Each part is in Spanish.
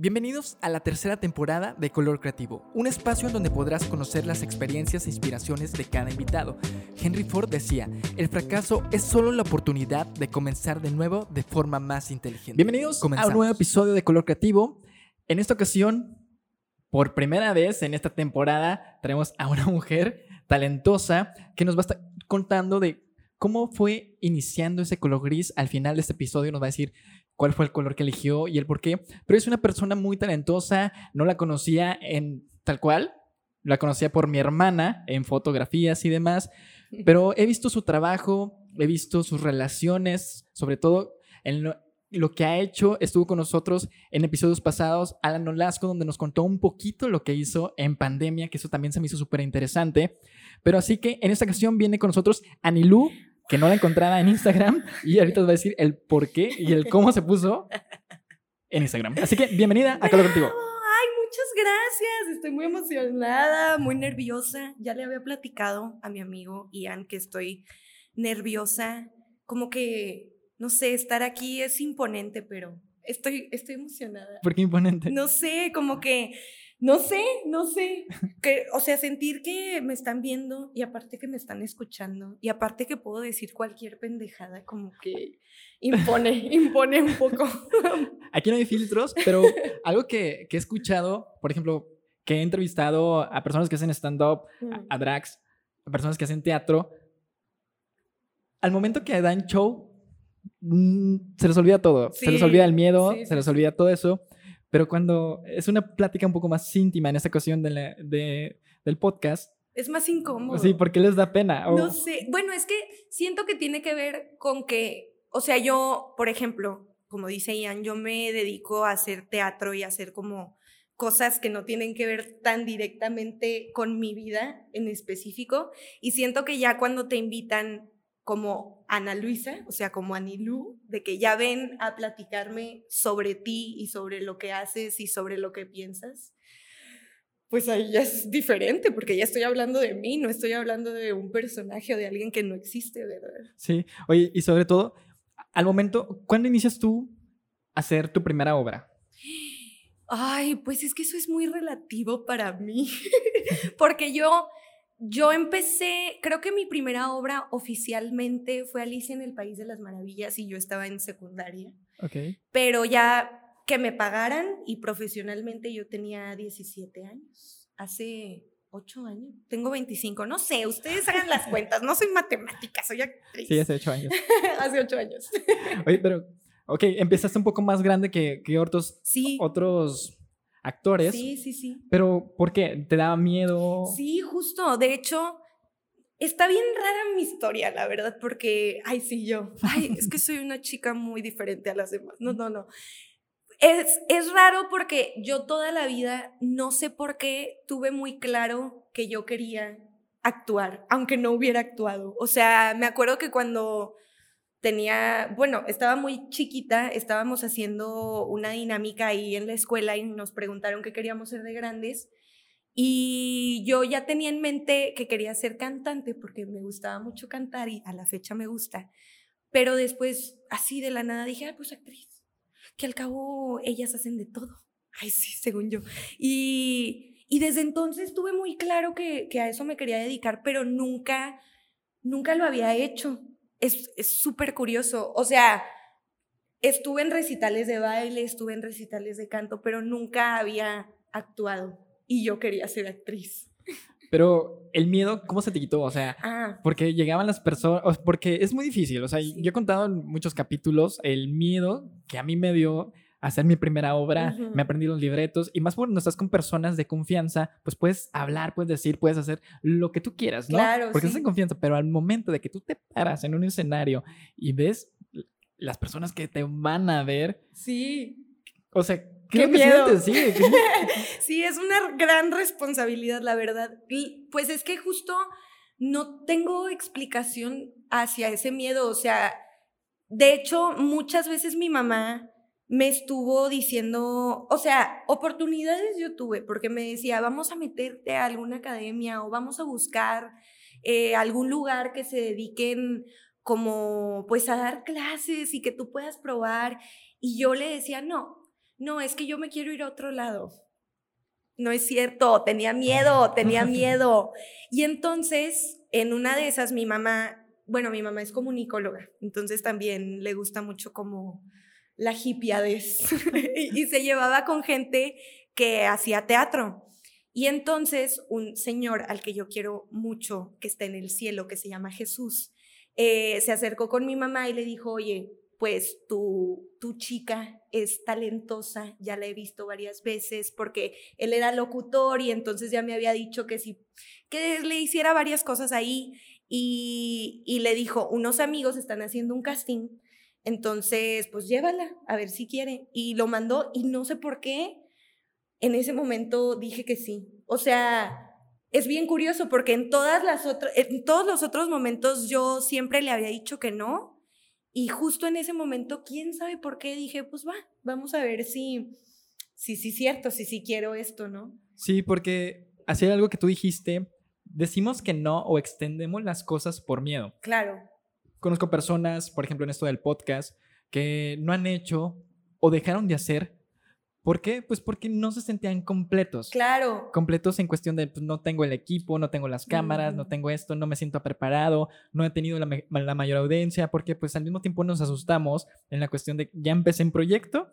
Bienvenidos a la tercera temporada de Color Creativo, un espacio en donde podrás conocer las experiencias e inspiraciones de cada invitado. Henry Ford decía, el fracaso es solo la oportunidad de comenzar de nuevo de forma más inteligente. Bienvenidos a un nuevo episodio de Color Creativo. En esta ocasión, por primera vez en esta temporada, traemos a una mujer talentosa que nos va a estar contando de cómo fue iniciando ese color gris. Al final de este episodio nos va a decir cuál fue el color que eligió y el por qué. Pero es una persona muy talentosa, no la conocía en tal cual, la conocía por mi hermana en fotografías y demás, pero he visto su trabajo, he visto sus relaciones, sobre todo en lo, que ha hecho, estuvo con nosotros en episodios pasados, Alan Olasco, donde nos contó un poquito lo que hizo en pandemia, que eso también se me hizo súper interesante. Pero así que en esta ocasión viene con nosotros Anilú, que no la encontraba en Instagram y ahorita os va a decir el por qué y el cómo se puso en Instagram. Así que bienvenida a Color Contigo. Ay, muchas gracias. Estoy muy emocionada, muy nerviosa. Ya le había platicado a mi amigo Ian que estoy nerviosa. Como que, no sé, estar aquí es imponente, pero estoy, estoy emocionada. ¿Por qué imponente? No sé, como que no sé, no sé. Que, o sea, sentir que me están viendo y aparte que me están escuchando y aparte que puedo decir cualquier pendejada, como que impone, impone un poco. Aquí no hay filtros, pero algo que, que he escuchado, por ejemplo, que he entrevistado a personas que hacen stand-up, a, mm. drags, a personas que hacen teatro, al momento que dan show, mm, se les olvida todo. Se les olvida el miedo, se les olvida todo eso. Pero cuando es una plática un poco más íntima en esta ocasión de del podcast. Es más incómodo. Sí, porque les da pena. No sé. Bueno, es que siento que tiene que ver con que, o sea, yo, por ejemplo, como dice Ian, yo me dedico a hacer teatro y a hacer como cosas que no tienen que ver tan directamente con mi vida en específico. Y siento que ya cuando te invitan como Ana Luisa, o sea, como Anilú, de que ya ven a platicarme sobre ti y sobre lo que haces y sobre lo que piensas, pues ahí ya es diferente, porque ya estoy hablando de mí, no estoy hablando de un personaje o de alguien que no existe, ¿verdad? Sí, oye, y sobre todo, al momento, ¿cuándo inicias tú a hacer tu primera obra? Ay, pues es que eso es muy relativo para mí, porque yo yo empecé, creo que mi primera obra oficialmente fue Alicia en el País de las Maravillas y yo estaba en secundaria. Ok. Pero ya que me pagaran y profesionalmente yo tenía 17 años. Hace 8 años. Tengo 25. No sé, ustedes hagan las cuentas. No soy matemática, soy actriz. Sí, hace 8 años. hace 8 años. Oye, pero, ok, empezaste un poco más grande que, que otros, sí. otros actores. Sí, sí, sí. Pero, ¿por qué? ¿Te daba miedo? Sí, justo. De hecho, está bien rara mi historia, la verdad, porque, ay, sí, yo, ay, es que soy una chica muy diferente a las demás. No, no, no. Es, es raro porque yo toda la vida, no sé por qué, tuve muy claro que yo quería actuar, aunque no hubiera actuado. O sea, me acuerdo que cuando tenía, bueno, estaba muy chiquita, estábamos haciendo una dinámica ahí en la escuela y nos preguntaron qué queríamos ser de grandes. Y yo ya tenía en mente que quería ser cantante porque me gustaba mucho cantar y a la fecha me gusta. Pero después, así de la nada, dije, ah, pues actriz, que al cabo ellas hacen de todo. Ay, sí, según yo. Y, y desde entonces tuve muy claro que, que a eso me quería dedicar, pero nunca, nunca lo había hecho es súper curioso. O sea, estuve en recitales de baile, estuve en recitales de canto, pero nunca había actuado y yo quería ser actriz. Pero el miedo, ¿cómo se te quitó? O sea, ah. porque llegaban las personas, porque es muy difícil. O sea, yo he contado en muchos capítulos el miedo que a mí me dio hacer mi primera obra, me aprendí los libretos y más cuando estás con personas de confianza, pues puedes hablar, puedes decir, puedes hacer lo que tú quieras, ¿no? Claro, Porque estás en confianza, pero al momento de que tú te paras en un escenario y ves las personas que te van a ver. Sí. O sea, ¿qué, miedo. Sí, sí, es una gran responsabilidad, la verdad. Pues es que justo no tengo explicación hacia ese miedo, o sea, de hecho, muchas veces mi mamá me estuvo diciendo, o sea, oportunidades yo tuve, porque me decía, vamos a meterte a alguna academia o vamos a buscar eh, algún lugar que se dediquen como pues a dar clases y que tú puedas probar. Y yo le decía, no, no, es que yo me quiero ir a otro lado. No es cierto, tenía miedo, tenía miedo. Y entonces, en una de esas, mi mamá, bueno, mi mamá es comunicóloga, entonces también le gusta mucho como la hipiades y se llevaba con gente que hacía teatro. Y entonces un señor al que yo quiero mucho, que está en el cielo, que se llama Jesús, eh, se acercó con mi mamá y le dijo, oye, pues tu, tu chica es talentosa, ya la he visto varias veces porque él era locutor y entonces ya me había dicho que sí, que le hiciera varias cosas ahí y, y le dijo, unos amigos están haciendo un casting, entonces pues llévala a ver si quiere y lo mandó y no sé por qué en ese momento dije que sí. O sea, es bien curioso porque en todas las otras en todos los otros momentos yo siempre le había dicho que no y justo en ese momento, quién sabe por qué, dije, pues va, vamos a ver si, si, sí, cierto, si sí quiero esto, ¿no? Sí, porque hacer algo que tú dijiste, decimos que no o extendemos las cosas por miedo. Claro. Conozco personas, por ejemplo, en esto del podcast, que no han hecho o dejaron de hacer ¿Por qué? Pues porque no se sentían completos. Claro. Completos en cuestión de pues, no tengo el equipo, no tengo las cámaras, no tengo esto, no me siento preparado, no he tenido la, la, mayor audiencia, porque pues al mismo tiempo nos asustamos en la cuestión de ya empecé en proyecto.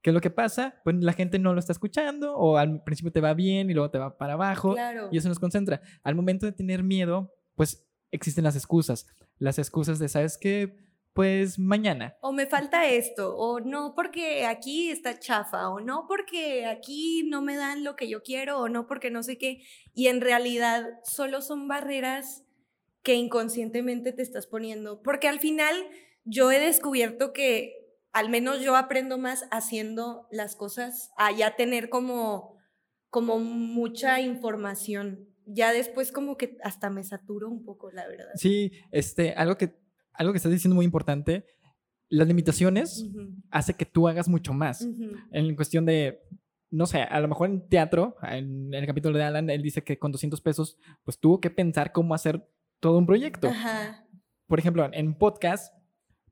¿Qué es lo que pasa? Pues la gente no lo está escuchando o al principio te va bien y luego te va para abajo claro. y eso nos concentra. Al momento de tener miedo, pues existen las excusas. Las excusas de, ¿sabes qué? pues mañana. O me falta esto, o no porque aquí está chafa, o no porque aquí no me dan lo que yo quiero, o no porque no sé qué. Y en realidad solo son barreras que inconscientemente te estás poniendo. Porque al final yo he descubierto que al menos yo aprendo más haciendo las cosas, a tener como, como mucha información. Ya después como que hasta me saturo un poco, la verdad. Sí, este, algo que algo que estás diciendo muy importante, las limitaciones hace que tú hagas mucho más. En cuestión de, no sé, a lo mejor en teatro, en, el capítulo de Alan, él dice que con 200 pesos, pues tuvo que pensar cómo hacer todo un proyecto. Por ejemplo, en podcast,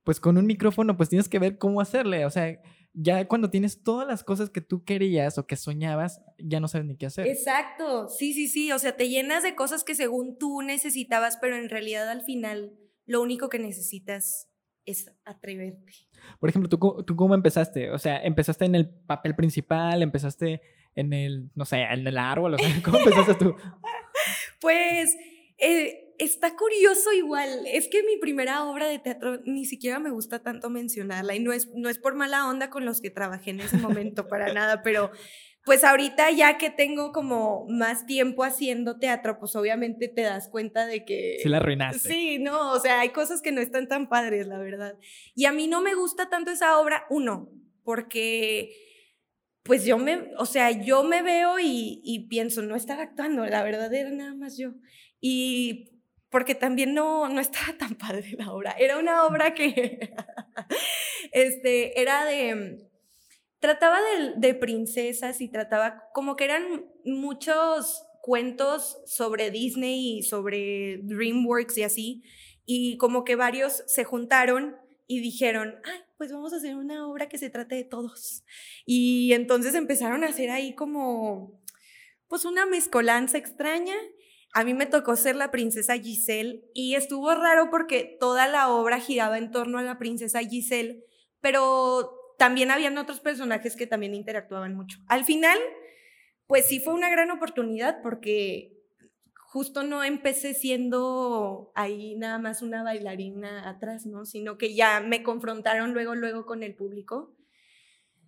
pues con un micrófono, pues tienes que ver cómo hacerle. O sea, ya cuando tienes todas las cosas que tú querías o que soñabas, ya no sabes ni qué hacer. Exacto, sí, sí, sí. O sea, te llenas de cosas que según tú necesitabas, pero en realidad al final lo único que necesitas es atreverte. Por ejemplo, ¿tú, ¿tú cómo empezaste? O sea, ¿empezaste en el papel principal? ¿Empezaste en el, no sé, en el árbol? O sea, ¿Cómo empezaste tú? pues eh, está curioso igual. Es que mi primera obra de teatro ni siquiera me gusta tanto mencionarla y no es, no es por mala onda con los que trabajé en ese momento, para nada, pero pues ahorita ya que tengo como más tiempo haciendo teatro, pues obviamente te das cuenta de que... Sí, la arruinaste. Sí, no, o sea, hay cosas que no están tan padres, la verdad. Y a mí no me gusta tanto esa obra, uno, porque pues yo me, o sea, yo me veo y, y pienso, no estaba actuando, la verdad era nada más yo. Y porque también no, no estaba tan padre la obra. Era una obra que, este, era de trataba de, princesas y trataba como que eran muchos cuentos sobre Disney y sobre DreamWorks y así, y como que varios se juntaron y dijeron, ay, pues vamos a hacer una obra que se trate de todos. Y entonces empezaron a hacer ahí como, pues una mezcolanza extraña. A mí me tocó ser la princesa Giselle y estuvo raro porque toda la obra giraba en torno a la princesa Giselle, pero también habían otros personajes que también interactuaban mucho. Al final, pues sí fue una gran oportunidad porque justo no empecé siendo ahí nada más una bailarina atrás, ¿no? Sino que ya me confrontaron luego, luego con el público.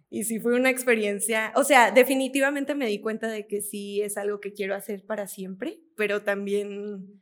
Y sí fue una experiencia, o sea, definitivamente me di cuenta de que sí es algo que quiero hacer para siempre, pero también,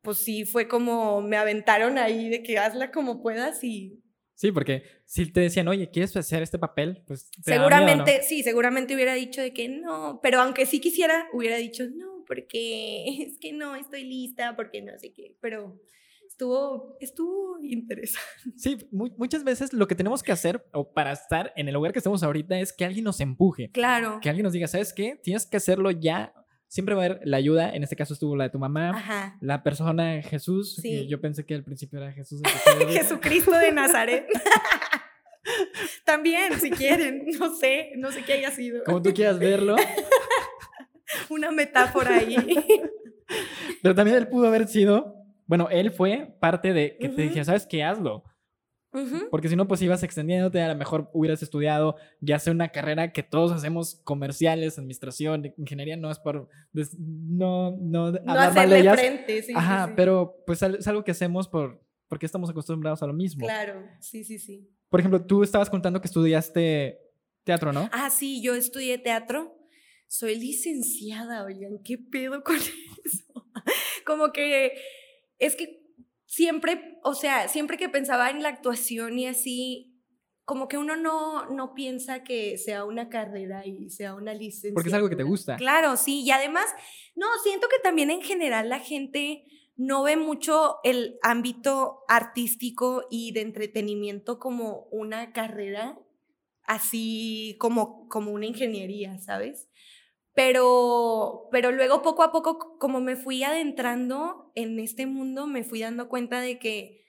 pues sí fue como me aventaron ahí de que hazla como puedas y Sí, porque si te decían, oye, ¿quieres hacer este papel? Pues seguramente, sí, seguramente hubiera dicho de que no, pero aunque sí quisiera, hubiera dicho no, porque es que no estoy lista, porque no sé qué, pero estuvo, estuvo interesante. Sí, muchas veces lo que tenemos que hacer o para estar en el lugar que estamos ahorita es que alguien nos empuje. Claro. Que alguien nos diga, ¿sabes qué? Tienes que hacerlo ya siempre va a haber la ayuda. En este caso estuvo la de tu mamá, la persona Jesús. yo pensé que al principio era Jesús. Jesucristo de Nazaret. También, si quieren, no sé, no sé qué haya sido. Como tú quieras verlo. Una metáfora ahí. Pero también él pudo haber sido, bueno, él fue parte de que te dije, ¿sabes qué? Hazlo. Porque si no, pues ibas extendiéndote, a lo mejor hubieras estudiado ya sea una carrera que todos hacemos comerciales, administración, ingeniería, no es por, no, no, no hacerle frente, sí. Ajá, pero pues es algo que hacemos por, porque estamos acostumbrados a lo mismo. Claro, sí, sí, sí. Por ejemplo, tú estabas contando que estudiaste teatro, ¿no? Ah, sí, yo estudié teatro. Soy licenciada, oigan, ¿qué pedo con eso? Como que es que siempre, o sea, siempre que pensaba en la actuación y así, como que uno no, no piensa que sea una carrera y sea una licencia. Porque es algo que te gusta. Claro, sí, y además, no, siento que también en general la gente no ve mucho el ámbito artístico y de entretenimiento como una carrera, así como, como una ingeniería, ¿sabes? Pero, pero luego poco a poco, como me fui adentrando en este mundo, me fui dando cuenta de que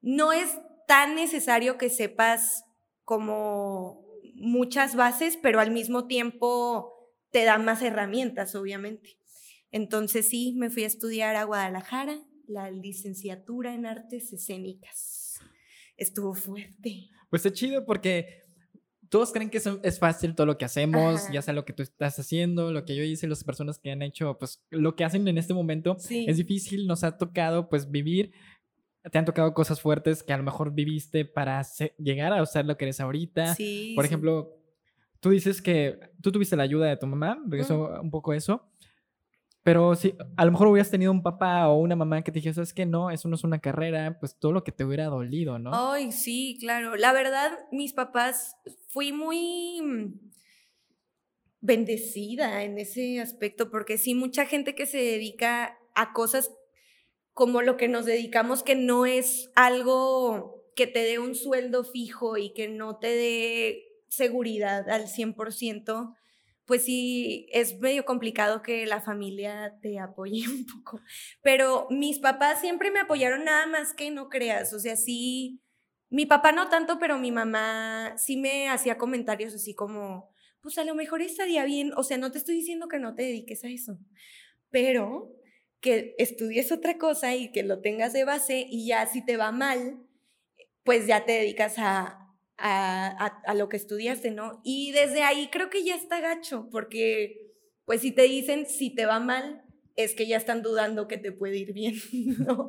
no es tan necesario que sepas como muchas bases, pero al mismo tiempo te da más herramientas, obviamente. Entonces sí, me fui a estudiar a Guadalajara, la licenciatura en artes escénicas. Estuvo fuerte. Pues es chido porque todos creen que es, fácil todo lo que hacemos, ya sea lo que tú estás haciendo, lo que yo hice, las personas que han hecho, pues lo que hacen en este momento es difícil, nos ha tocado pues vivir, te han tocado cosas fuertes que a lo mejor viviste para llegar a ser lo que eres ahorita. Por ejemplo, tú dices que tú tuviste la ayuda de tu mamá, regreso un poco eso. Pero si a lo mejor hubieras tenido un papá o una mamá que te dijese, es que no, eso no es una carrera, pues todo lo que te hubiera dolido, ¿no? Ay, sí, claro. La verdad, mis papás, fui muy mm, bendecida en ese aspecto, porque sí, mucha gente que se dedica a cosas como lo que nos dedicamos, que no es algo que te dé un sueldo fijo y que no te dé seguridad al 100%, pues sí, es medio complicado que la familia te apoye un poco. Pero mis papás siempre me apoyaron nada más que no creas, o sea, sí, mi papá no tanto, pero mi mamá sí me hacía comentarios así como, pues a lo mejor estaría bien, o sea, no te estoy diciendo que no te dediques a eso, pero que estudies otra cosa y que lo tengas de base y ya si te va mal, pues ya te dedicas a, a, lo que estudiaste, ¿no? Y desde ahí creo que ya está gacho, porque pues si te dicen si te va mal, es que ya están dudando que te puede ir bien, ¿no?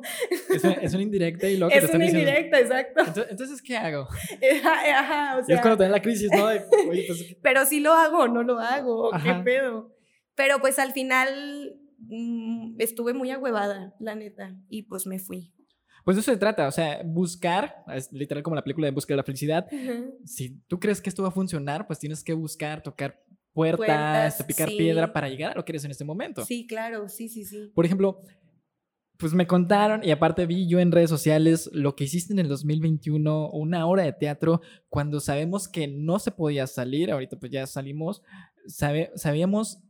Es una, indirecta y lo que es una indirecta, exacto. Entonces, ¿qué hago? Ajá, o sea, y es cuando te da la crisis, ¿no? Pues, pero si lo hago, no lo hago, qué pedo. Pero pues al final mm, estuve muy agüevada, la neta, y pues me fui. Pues de eso se trata, o sea, buscar, es literal como la película de Busca de la Felicidad. Si tú crees que esto va a funcionar, pues tienes que buscar, tocar puertas, picar piedra para llegar a lo que eres en este momento. Sí, claro, sí, sí, sí. Por ejemplo, pues me contaron y aparte vi yo en redes sociales lo que hiciste en el 2021, una hora de teatro, cuando sabemos que no se podía salir, ahorita pues ya salimos, sabíamos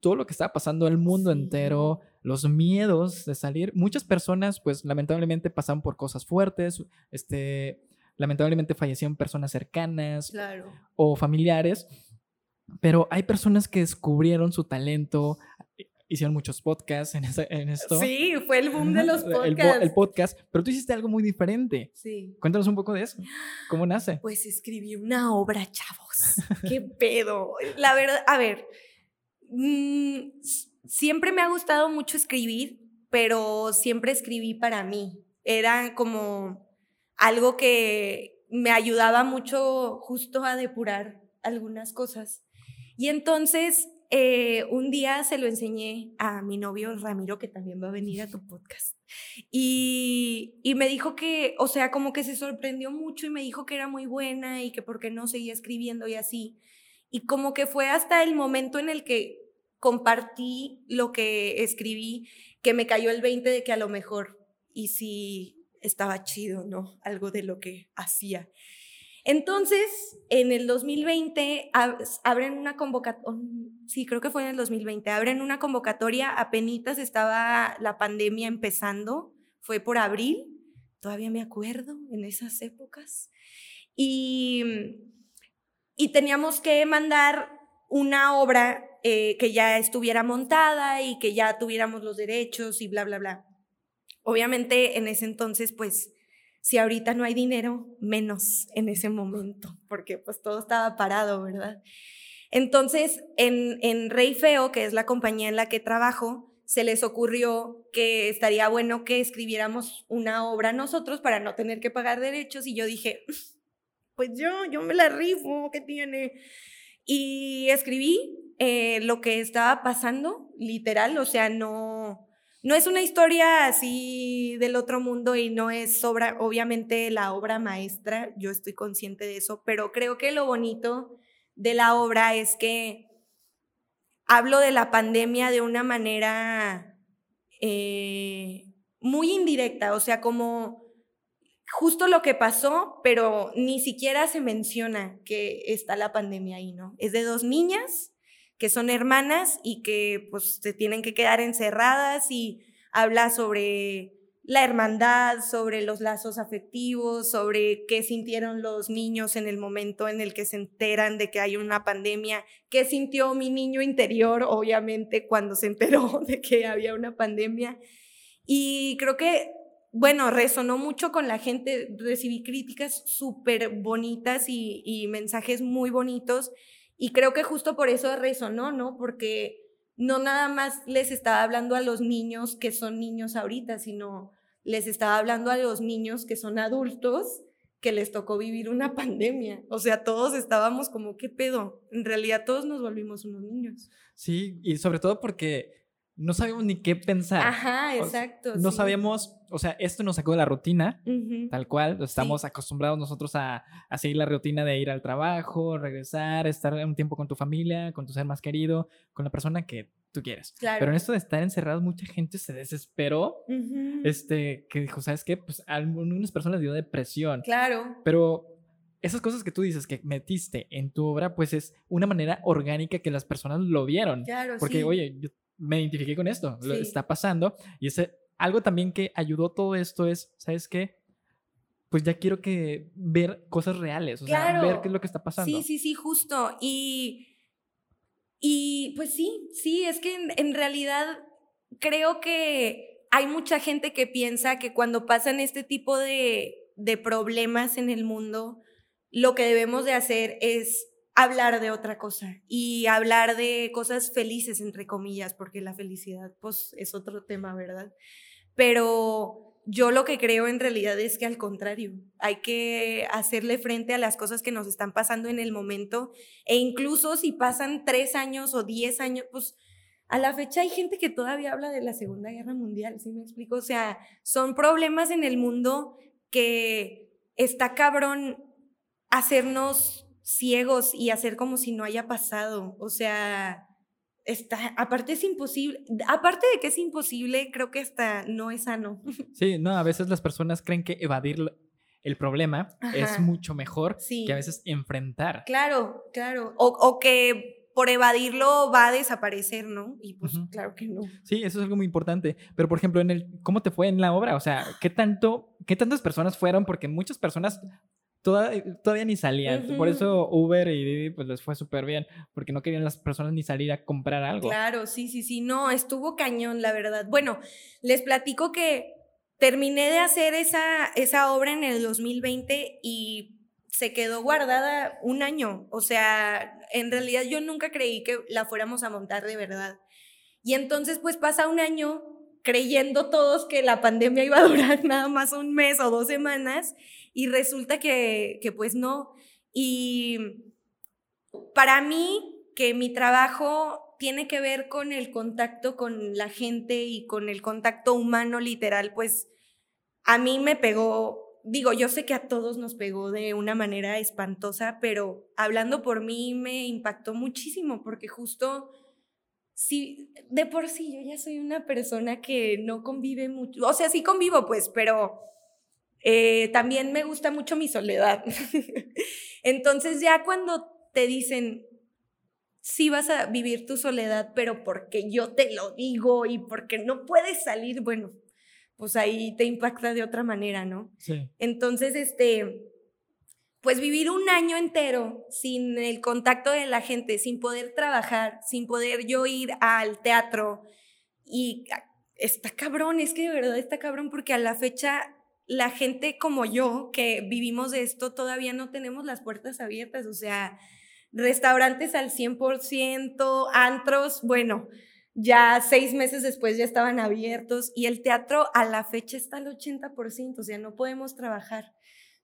todo lo que estaba pasando el mundo entero, los miedos de salir. Muchas personas, pues lamentablemente pasaron por cosas fuertes, este, lamentablemente fallecieron personas cercanas o familiares, pero hay personas que descubrieron su talento, hicieron muchos podcasts en, esto. Sí, fue el boom de los podcasts. El, podcast, pero tú hiciste algo muy diferente. Sí. Cuéntanos un poco de eso. ¿Cómo nace? Pues escribí una obra, chavos. ¿Qué pedo? La verdad, a ver, Mm, siempre me ha gustado mucho escribir, pero siempre escribí para mí. Era como algo que me ayudaba mucho justo a depurar algunas cosas. Y entonces eh, un día se lo enseñé a mi novio Ramiro, que también va a venir a tu podcast. Y, y, me dijo que, o sea, como que se sorprendió mucho y me dijo que era muy buena y que por qué no seguía escribiendo y así. Y como que fue hasta el momento en el que compartí lo que escribí, que me cayó el 20 de que a lo mejor, y si estaba chido, ¿no? Algo de lo que hacía. Entonces, en el 2020 abren una convocatoria, sí, creo que fue en el 2020, abren una convocatoria, apenas estaba la pandemia empezando, fue por abril, todavía me acuerdo en esas épocas, y, y teníamos que mandar una obra eh, que ya estuviera montada y que ya tuviéramos los derechos y bla, bla, bla. Obviamente en ese entonces, pues, si ahorita no hay dinero, menos en ese momento, porque pues todo estaba parado, ¿verdad? Entonces, en, en Rey Feo, que es la compañía en la que trabajo, se les ocurrió que estaría bueno que escribiéramos una obra nosotros para no tener que pagar derechos y yo dije, pues yo, yo me la rifo, ¿qué tiene? Y escribí eh, lo que estaba pasando, literal, o sea, no, no es una historia así del otro mundo y no es obra, obviamente la obra maestra, yo estoy consciente de eso, pero creo que lo bonito de la obra es que hablo de la pandemia de una manera eh, muy indirecta, o sea, como justo lo que pasó, pero ni siquiera se menciona que está la pandemia ahí, ¿no? Es de dos niñas que son hermanas y que pues se tienen que quedar encerradas y habla sobre la hermandad, sobre los lazos afectivos, sobre qué sintieron los niños en el momento en el que se enteran de que hay una pandemia, qué sintió mi niño interior, obviamente, cuando se enteró de que había una pandemia. Y creo que, bueno, resonó mucho con la gente, recibí críticas súper bonitas y, y mensajes muy bonitos y creo que justo por eso resonó, ¿no? Porque no nada más les estaba hablando a los niños que son niños ahorita, sino les estaba hablando a los niños que son adultos que les tocó vivir una pandemia. O sea, todos estábamos como, ¿qué pedo? En realidad todos nos volvimos unos niños. Sí, y sobre todo porque no sabíamos ni qué pensar. Ajá, exacto. no sabíamos, o sea, esto nos sacó de la rutina, tal cual. Estamos acostumbrados nosotros a, a, seguir la rutina de ir al trabajo, regresar, estar un tiempo con tu familia, con tu ser más querido, con la persona que tú quieres. Claro. Pero en esto de estar encerrados, mucha gente se desesperó. Este, que dijo, ¿sabes qué? Pues a algunas personas dio depresión. Claro. Pero esas cosas que tú dices que metiste en tu obra, pues es una manera orgánica que las personas lo vieron. Claro, Porque, oye, yo me identifiqué con esto, lo está pasando. Y ese, algo también que ayudó todo esto es, ¿sabes qué? Pues ya quiero que ver cosas reales, o sea, ver qué es lo que está pasando. Sí, sí, sí, justo. Y, y pues sí, sí, es que en, realidad creo que hay mucha gente que piensa que cuando pasan este tipo de, de problemas en el mundo, lo que debemos de hacer es hablar de otra cosa y hablar de cosas felices, entre comillas, porque la felicidad, pues, es otro tema, ¿verdad? Pero yo lo que creo en realidad es que al contrario, hay que hacerle frente a las cosas que nos están pasando en el momento e incluso si pasan tres años o diez años, pues a la fecha hay gente que todavía habla de la Segunda Guerra Mundial, ¿sí me explico? O sea, son problemas en el mundo que está cabrón hacernos ciegos y hacer como si no haya pasado. O sea, está, aparte es imposible, aparte de que es imposible, creo que hasta no es sano. Sí, no, a veces las personas creen que evadir el problema es mucho mejor que a veces enfrentar. Claro, claro. O, que por evadirlo va a desaparecer, ¿no? Y pues claro que no. Sí, eso es algo muy importante. Pero por ejemplo, en el ¿cómo te fue en la obra? O sea, ¿qué tanto qué tantas personas fueron? Porque muchas personas todavía ni salían. Por eso Uber y Didi pues les fue súper bien, porque no querían las personas ni salir a comprar algo. Claro, sí, sí, sí, no, estuvo cañón, la verdad. Bueno, les platico que terminé de hacer esa, esa obra en el 2020 y se quedó guardada un año. O sea, en realidad yo nunca creí que la fuéramos a montar de verdad. Y entonces pues pasa un año creyendo todos que la pandemia iba a durar nada más un mes o dos semanas y resulta que, que pues no. Y para mí, que mi trabajo tiene que ver con el contacto con la gente y con el contacto humano literal, pues a mí me pegó, digo, yo sé que a todos nos pegó de una manera espantosa, pero hablando por mí me impactó muchísimo porque justo... Sí, de por sí yo ya soy una persona que no convive mucho, o sea, sí convivo pues, pero eh, también me gusta mucho mi soledad. Entonces ya cuando te dicen, sí vas a vivir tu soledad, pero porque yo te lo digo y porque no puedes salir, bueno, pues ahí te impacta de otra manera, ¿no? Sí. Entonces, este, pues vivir un año entero sin el contacto de la gente, sin poder trabajar, sin poder yo ir al teatro y está cabrón, es que de verdad está cabrón porque a la fecha la gente como yo que vivimos de esto todavía no tenemos las puertas abiertas, o sea, restaurantes al 100%, antros, bueno, ya seis meses después ya estaban abiertos y el teatro a la fecha está al 80%, o sea, no podemos trabajar.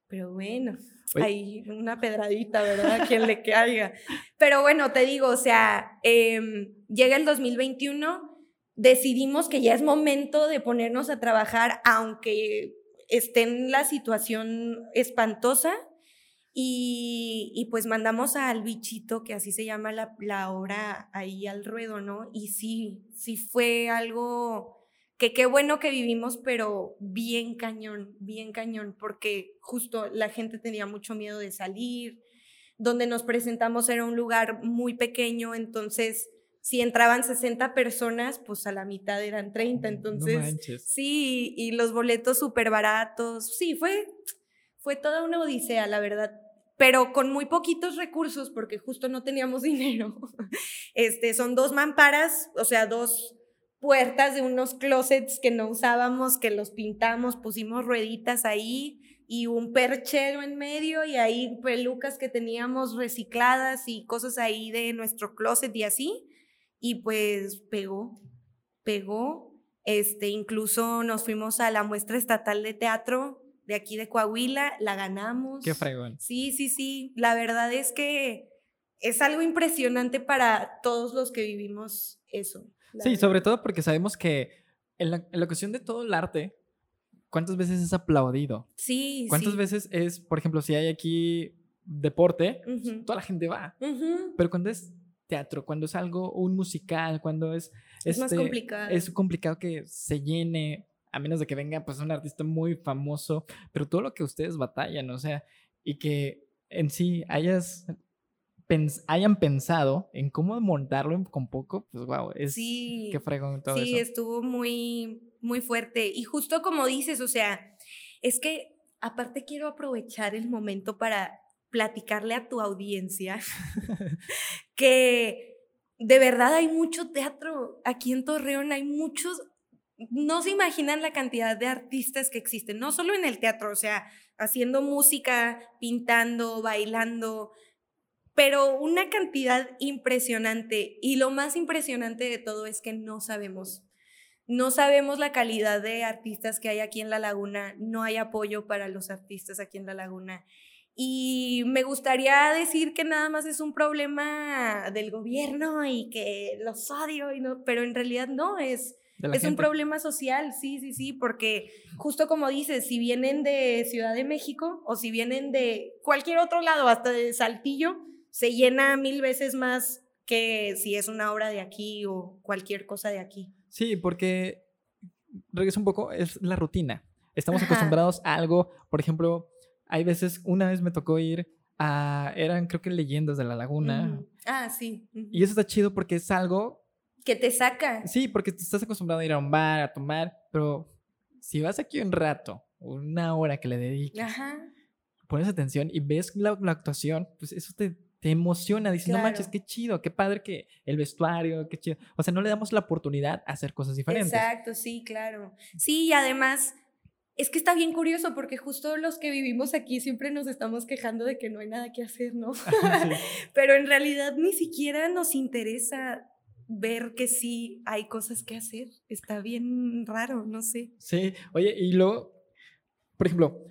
Pero bueno, hay una pedradita, ¿verdad? A quien le caiga. Pero bueno, te digo, o sea, em, llega el 2021, decidimos que ya es momento de ponernos a trabajar, aunque esté en la situación espantosa. Y, pues mandamos al bichito, que así se llama la, la obra, ahí al ruedo, ¿no? Y sí, sí fue algo que qué bueno que vivimos, pero bien cañón, bien cañón, porque justo la gente tenía mucho miedo de salir. Donde nos presentamos era un lugar muy pequeño, entonces si entraban 60 personas, pues a la mitad eran 30, entonces sí, y los boletos súper baratos, sí, fue, fue toda una odisea, la verdad, pero con muy poquitos recursos, porque justo no teníamos dinero. Este, son dos mamparas, o sea, dos puertas de unos closets que no usábamos, que los pintamos, pusimos rueditas ahí y un perchero en medio y ahí pelucas que teníamos recicladas y cosas ahí de nuestro closet y así. Y pues pegó, pegó. Este, incluso nos fuimos a la muestra estatal de teatro de aquí de Coahuila, la ganamos. Qué fregón. Sí, sí, sí. La verdad es que es algo impresionante para todos los que vivimos eso. Sí, sobre todo porque sabemos que en la, cuestión de todo el arte, ¿cuántas veces es aplaudido? Sí. ¿Cuántas veces es, por ejemplo, si hay aquí deporte, toda la gente va? Pero cuando es teatro, cuando es algo, un musical, cuando es... Es más este, complicado. Es complicado que se llene, a menos de que venga pues un artista muy famoso, pero todo lo que ustedes batallan, o sea, y que en sí hayas hayan pensado en cómo montarlo con poco, pues wow, es sí, qué fregón todo sí, estuvo muy, muy fuerte. Y justo como dices, o sea, es que aparte quiero aprovechar el momento para platicarle a tu audiencia que de verdad hay mucho teatro aquí en Torreón, hay muchos, no se imaginan la cantidad de artistas que existen, no solo en el teatro, o sea, haciendo música, pintando, bailando, pero una cantidad impresionante. Y lo más impresionante de todo es que no sabemos. No sabemos la calidad de artistas que hay aquí en La Laguna, no hay apoyo para los artistas aquí en La Laguna. Y me gustaría decir que nada más es un problema del gobierno y que los odio, y no, pero en realidad no, es, es un problema social, sí, sí, sí, porque justo como dices, si vienen de Ciudad de México o si vienen de cualquier otro lado, hasta de Saltillo, se llena mil veces más que si es una obra de aquí o cualquier cosa de aquí. Sí, porque regreso un poco, es la rutina. Estamos acostumbrados a algo, por ejemplo, hay veces, una vez me tocó ir a, eran creo que leyendas de la laguna. Ah, sí. Y eso está chido porque es algo... Que te saca. Sí, porque estás acostumbrado a ir a un bar, a tomar, pero si vas aquí un rato, una hora que le dediques, pones atención y ves la, la actuación, pues eso te, te emociona, dices, no manches, qué chido, qué padre que el vestuario, qué chido. O sea, no le damos la oportunidad a hacer cosas diferentes. Exacto, sí, claro. Sí, y además, es que está bien curioso porque justo los que vivimos aquí siempre nos estamos quejando de que no hay nada que hacer, ¿no? Pero en realidad ni siquiera nos interesa ver que sí hay cosas que hacer. Está bien raro, no sé. Sí, oye, y luego, por ejemplo,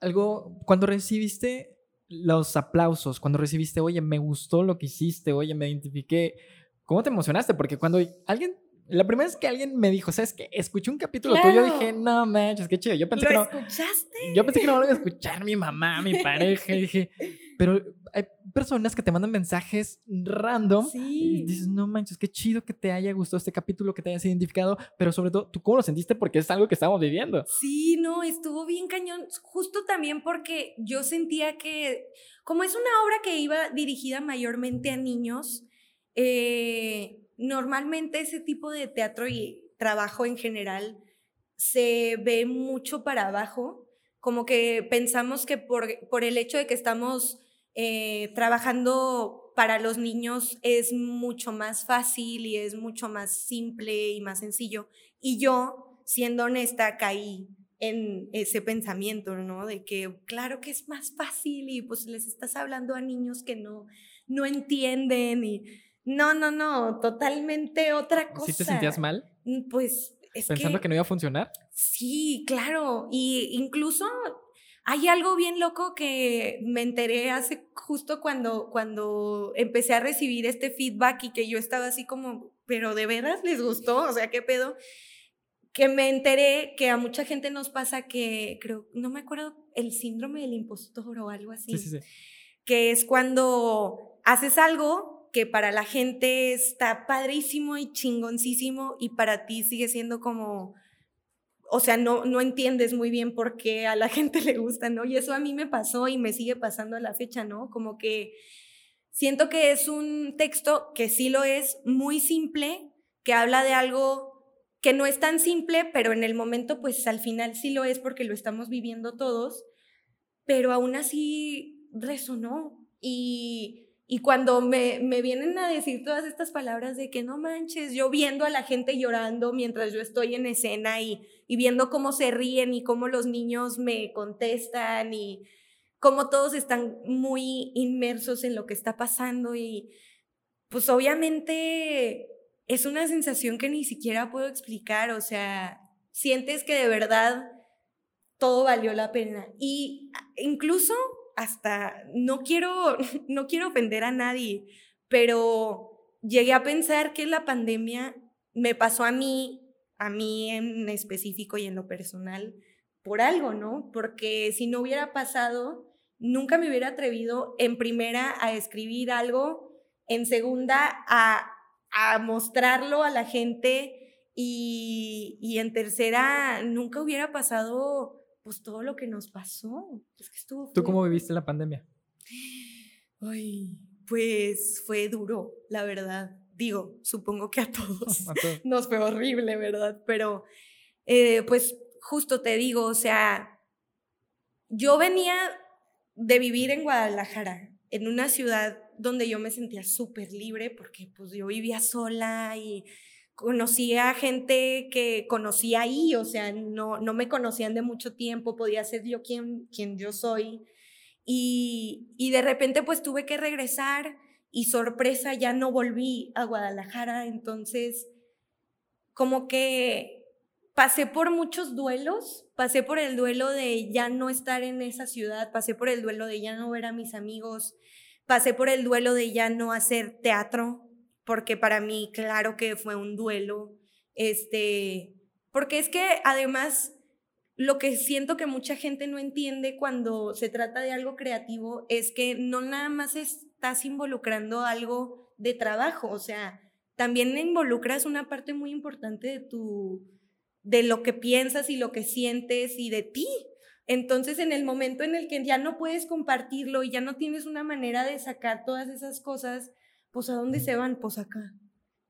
algo, cuando recibiste los aplausos, cuando recibiste, oye, me gustó lo que hiciste, oye, me identifiqué, ¿cómo te emocionaste? Porque cuando alguien, la primera vez que alguien me dijo, ¿sabes qué? Escuché un capítulo tuyo, dije, no manches, qué chido. Yo pensé ¿Lo que no. escuchaste? Yo pensé que no lo iba a escuchar mi mamá, mi pareja, dije, pero hay personas que te mandan mensajes random y dices, no manches, qué chido que te haya gustado este capítulo, que te hayas identificado, pero sobre todo, ¿tú cómo lo sentiste? Porque es algo que estamos viviendo. Sí, no, estuvo bien cañón, justo también porque yo sentía que, como es una obra que iba dirigida mayormente a niños, eh, normalmente ese tipo de teatro y trabajo en general se ve mucho para abajo como que pensamos que por, el hecho de que estamos eh, trabajando para los niños es mucho más fácil y es mucho más simple y más sencillo. Y yo, siendo honesta, caí en ese pensamiento, ¿no? De que claro que es más fácil y pues les estás hablando a niños que no, no entienden y no, no, no, totalmente otra cosa. ¿Sí te sentías mal? Mm, pues ¿Pensando que, no iba a funcionar? Sí, claro. Y incluso hay algo bien loco que me enteré hace justo cuando, cuando empecé a recibir este feedback y que yo estaba así como, pero de veras les gustó, o sea, ¿qué pedo? Que me enteré que a mucha gente nos pasa que, creo, no me acuerdo, el síndrome del impostor o algo así. Sí, sí, sí. Que es cuando haces algo que para la gente está padrísimo y chingoncísimo y para ti sigue siendo como, o sea, no, no entiendes muy bien por qué a la gente le gusta, ¿no? Y eso a mí me pasó y me sigue pasando a la fecha, ¿no? Como que siento que es un texto que sí lo es, muy simple, que habla de algo que no es tan simple, pero en el momento pues al final sí lo es porque lo estamos viviendo todos, pero aún así resonó y y cuando me, me, vienen a decir todas estas palabras de que no manches, yo viendo a la gente llorando mientras yo estoy en escena y, y viendo cómo se ríen y cómo los niños me contestan y cómo todos están muy inmersos en lo que está pasando y pues obviamente es una sensación que ni siquiera puedo explicar, o sea, sientes que de verdad todo valió la pena. Y incluso hasta, no quiero, no quiero ofender a nadie, pero llegué a pensar que la pandemia me pasó a mí, a mí en específico y en lo personal, por algo, ¿no? Porque si no hubiera pasado, nunca me hubiera atrevido en primera a escribir algo, en segunda a, a mostrarlo a la gente y, y en tercera nunca hubiera pasado pues todo lo que nos pasó. Es que estuvo ¿Tú cómo viviste la pandemia? Ay, pues fue duro, la verdad. Digo, supongo que a todos, nos fue horrible, ¿verdad? Pero, eh, pues justo te digo, o sea, yo venía de vivir en Guadalajara, en una ciudad donde yo me sentía súper libre porque pues yo vivía sola y conocía gente que conocía ahí, o sea, no, no me conocían de mucho tiempo, podía ser yo quien, quien yo soy. Y, y de repente pues tuve que regresar y sorpresa, ya no volví a Guadalajara, entonces como que pasé por muchos duelos, pasé por el duelo de ya no estar en esa ciudad, pasé por el duelo de ya no ver a mis amigos, pasé por el duelo de ya no hacer teatro, porque para mí, claro que fue un duelo, este, porque es que además lo que siento que mucha gente no entiende cuando se trata de algo creativo es que no nada más estás involucrando algo de trabajo, o sea, también involucras una parte muy importante de tu de lo que piensas y lo que sientes y de ti. Entonces, en el momento en el que ya no puedes compartirlo y ya no tienes una manera de sacar todas esas cosas, pues ¿a dónde se van? Pues acá.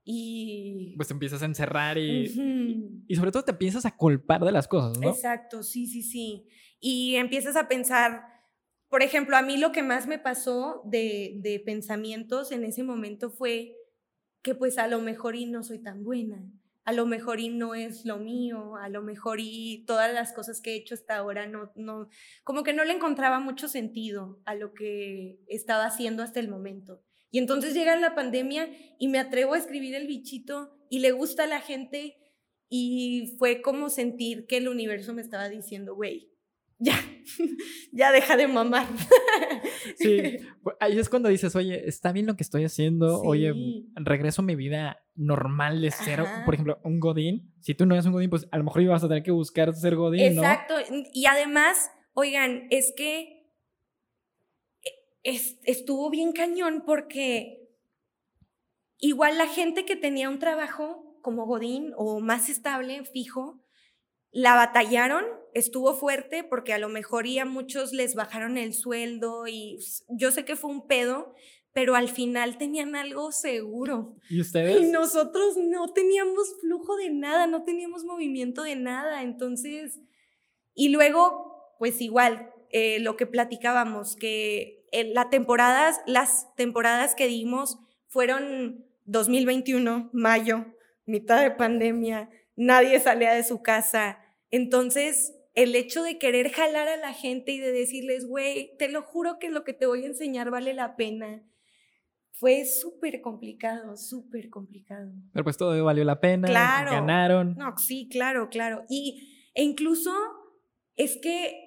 Y... Pues te empiezas a encerrar y, y sobre todo te empiezas a culpar de las cosas, ¿no? Exacto, sí, sí, sí. Y empiezas a pensar, por ejemplo, a mí lo que más me pasó de, de pensamientos en ese momento fue que pues a lo mejor y no soy tan buena, a lo mejor y no es lo mío, a lo mejor y todas las cosas que he hecho hasta ahora no, no, como que no le encontraba mucho sentido a lo que estaba haciendo hasta el momento. Y entonces llega la pandemia y me atrevo a escribir el bichito y le gusta a la gente y fue como sentir que el universo me estaba diciendo, güey, ya, ya deja de mamar. Sí, ahí es cuando dices, oye, está bien lo que estoy haciendo, oye, regreso a mi vida normal de cero. Por ejemplo, un Godín, si tú no eres un Godín, pues a lo mejor ibas a tener que buscar ser Godín, Exacto, y además, oigan, es que estuvo bien cañón porque igual la gente que tenía un trabajo como Godín o más estable, fijo, la batallaron, estuvo fuerte porque a lo mejor y a muchos les bajaron el sueldo y yo sé que fue un pedo, pero al final tenían algo seguro. ¿Y ustedes? Y nosotros no teníamos flujo de nada, no teníamos movimiento de nada, entonces, y luego pues igual, eh, lo que platicábamos, que la temporadas, las temporadas que dimos fueron 2021, mayo, mitad de pandemia, nadie salía de su casa. Entonces, el hecho de querer jalar a la gente y de decirles, güey, te lo juro que lo que te voy a enseñar vale la pena, fue súper complicado, súper complicado. Pero pues todo valió la pena, claro. ganaron. No, sí, claro, claro. Y, e incluso es que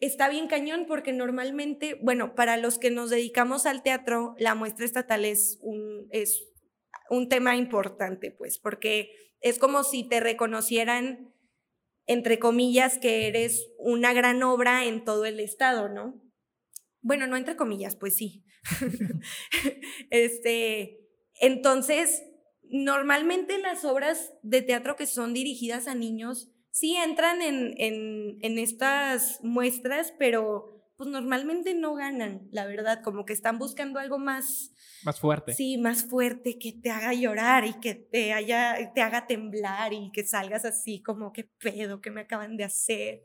está bien cañón porque normalmente, bueno, para los que nos dedicamos al teatro, la muestra estatal es un, es un tema importante, pues, porque es como si te reconocieran, entre comillas, que eres una gran obra en todo el estado, ¿no? Bueno, no entre comillas, pues sí. este, entonces, normalmente las obras de teatro que son dirigidas a niños sí entran en, en, estas muestras, pero pues normalmente no ganan, la verdad, como que están buscando algo más... Más fuerte. Sí, más fuerte, que te haga llorar y que te, haya, te haga temblar y que salgas así como, qué pedo, que me acaban de hacer.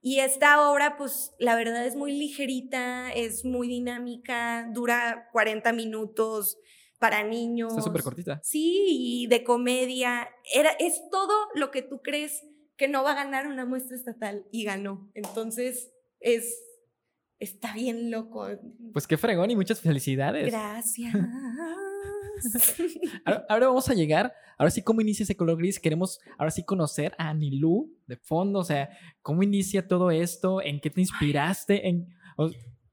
Y esta obra, pues la verdad es muy ligerita, es muy dinámica, dura 40 minutos para niños. Está súper cortita. Sí, y de comedia. Era, es todo lo que tú crees que no va a ganar una muestra estatal y ganó. Entonces, es está bien loco. Pues qué fregón y muchas felicidades. Gracias. ahora, vamos a llegar, ahora sí, ¿cómo inicia ese color gris? Queremos ahora sí conocer a Anilú de fondo, o sea, ¿cómo inicia todo esto? ¿En qué te inspiraste? En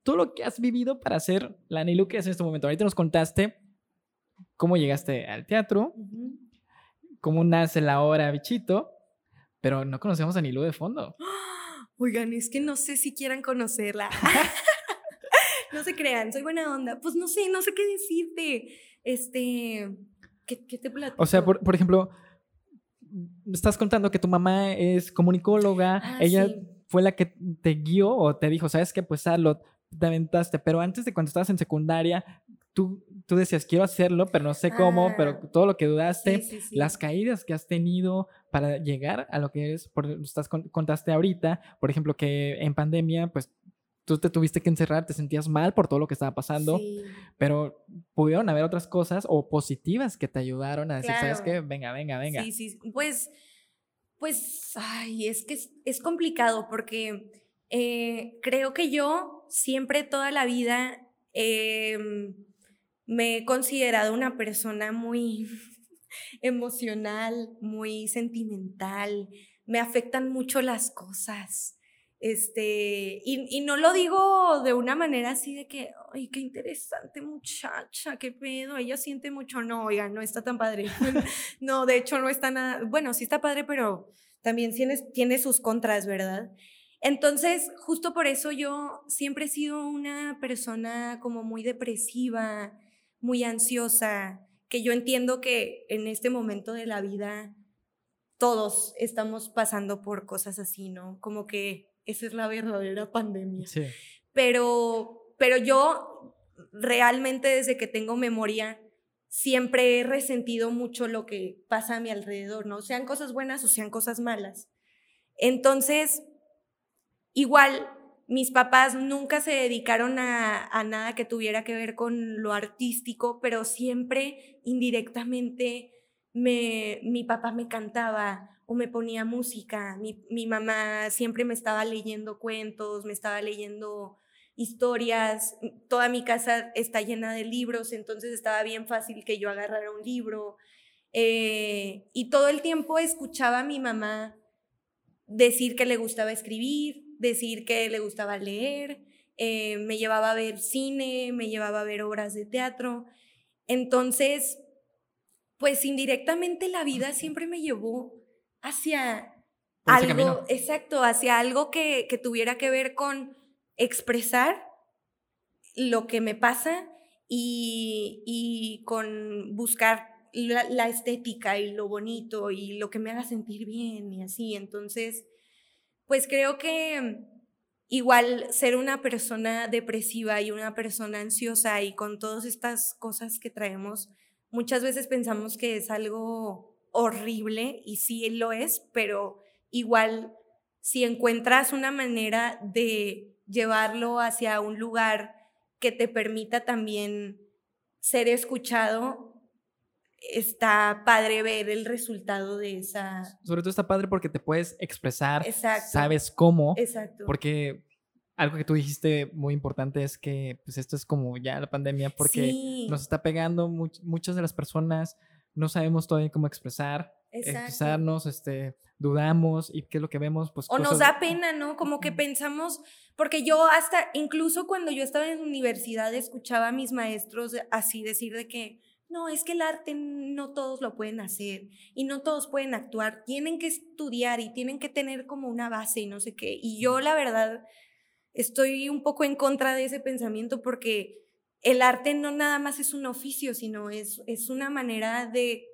todo lo que has vivido para hacer la Anilú que es en este momento. Ahorita nos contaste cómo llegaste al teatro, cómo nace la obra Bichito, pero no conocemos a Anilú de fondo. Oigan, es que no sé si quieran conocerla. no se crean, soy buena onda. Pues no sé, no sé qué decirte. Este, ¿qué, te platico? O sea, por, aventó estás contando que tu mamá es comunicóloga, ah, ella fue la que te guió o te dijo, sabes qué, pues hazlo, te aventaste, pero antes de cuando estabas en secundaria, tú, tú decías, quiero hacerlo, pero no sé cómo, pero ah. todo lo que dudaste, las caídas que has tenido para llegar a lo que es, por, estás contaste ahorita, por ejemplo, que en pandemia, pues tú te tuviste que encerrar, te sentías mal por todo lo que estaba pasando, pero pudieron haber otras cosas o positivas que te ayudaron a decir, ¿sabes qué? Venga, venga, venga. Sí, sí, pues, pues, ay, es que es, complicado porque eh, creo que yo siempre toda la vida em, me he considerado una persona muy emocional, muy sentimental, me afectan mucho las cosas. Este, y, no lo digo de una manera así de que, ay, qué interesante muchacha, qué pedo, ella siente mucho, no, oiga, no está tan padre. no, de hecho no está nada, bueno, sí está padre, pero también tiene, tiene sus contras, ¿verdad? Entonces, justo por eso yo siempre he sido una persona como muy depresiva, muy ansiosa, que yo entiendo que en este momento de la vida todos estamos pasando por cosas así, ¿no? Como que esa es la verdadera pandemia. Sí. Pero, pero yo realmente desde que tengo memoria siempre he resentido mucho lo que pasa a mi alrededor, ¿no? Sean cosas buenas o sean cosas malas. Entonces, igual, mis papás nunca se dedicaron a, nada que tuviera que ver con lo artístico, pero siempre indirectamente me, mi papá me cantaba, o me ponía música. Mi, mamá siempre me estaba leyendo cuentos, me estaba leyendo historias. Toda mi casa está llena de libros, entonces estaba bien fácil que yo agarrara un libro. Eh, y todo el tiempo escuchaba a mi mamá decir que le gustaba escribir, decir que le gustaba leer, eh, me llevaba a ver cine, me llevaba a ver obras de teatro. Entonces, pues indirectamente la vida siempre me llevó hacia algo, exacto, hacia algo que, tuviera que ver con expresar lo que me pasa y, con buscar la, estética y lo bonito y lo que me haga sentir bien y así. Entonces, pues creo que igual ser una persona depresiva y una persona ansiosa y con todas estas cosas que traemos, muchas veces pensamos que es algo horrible y sí lo es, pero igual si encuentras una manera de llevarlo hacia un lugar que te permita también ser escuchado, está padre ver el resultado de esa... Sobre todo está padre porque te puedes expresar, Exacto. sabes cómo, Exacto. porque algo que tú dijiste muy importante es que pues esto es como ya la pandemia porque Sí, nos está pegando, much- muchas de las personas no sabemos todavía cómo expresar, exacto. expresarnos, este, dudamos y qué es lo que vemos, pues O nos da pena, ¿no? Como que pensamos, porque yo hasta, incluso cuando yo estaba en universidad, escuchaba a mis maestros así decir de que, no, es que el arte no todos lo pueden hacer y no todos pueden actuar, tienen que estudiar y tienen que tener como una base y no sé qué. Y yo la verdad estoy un poco en contra de ese pensamiento porque el arte no nada más es un oficio, sino es, es una manera de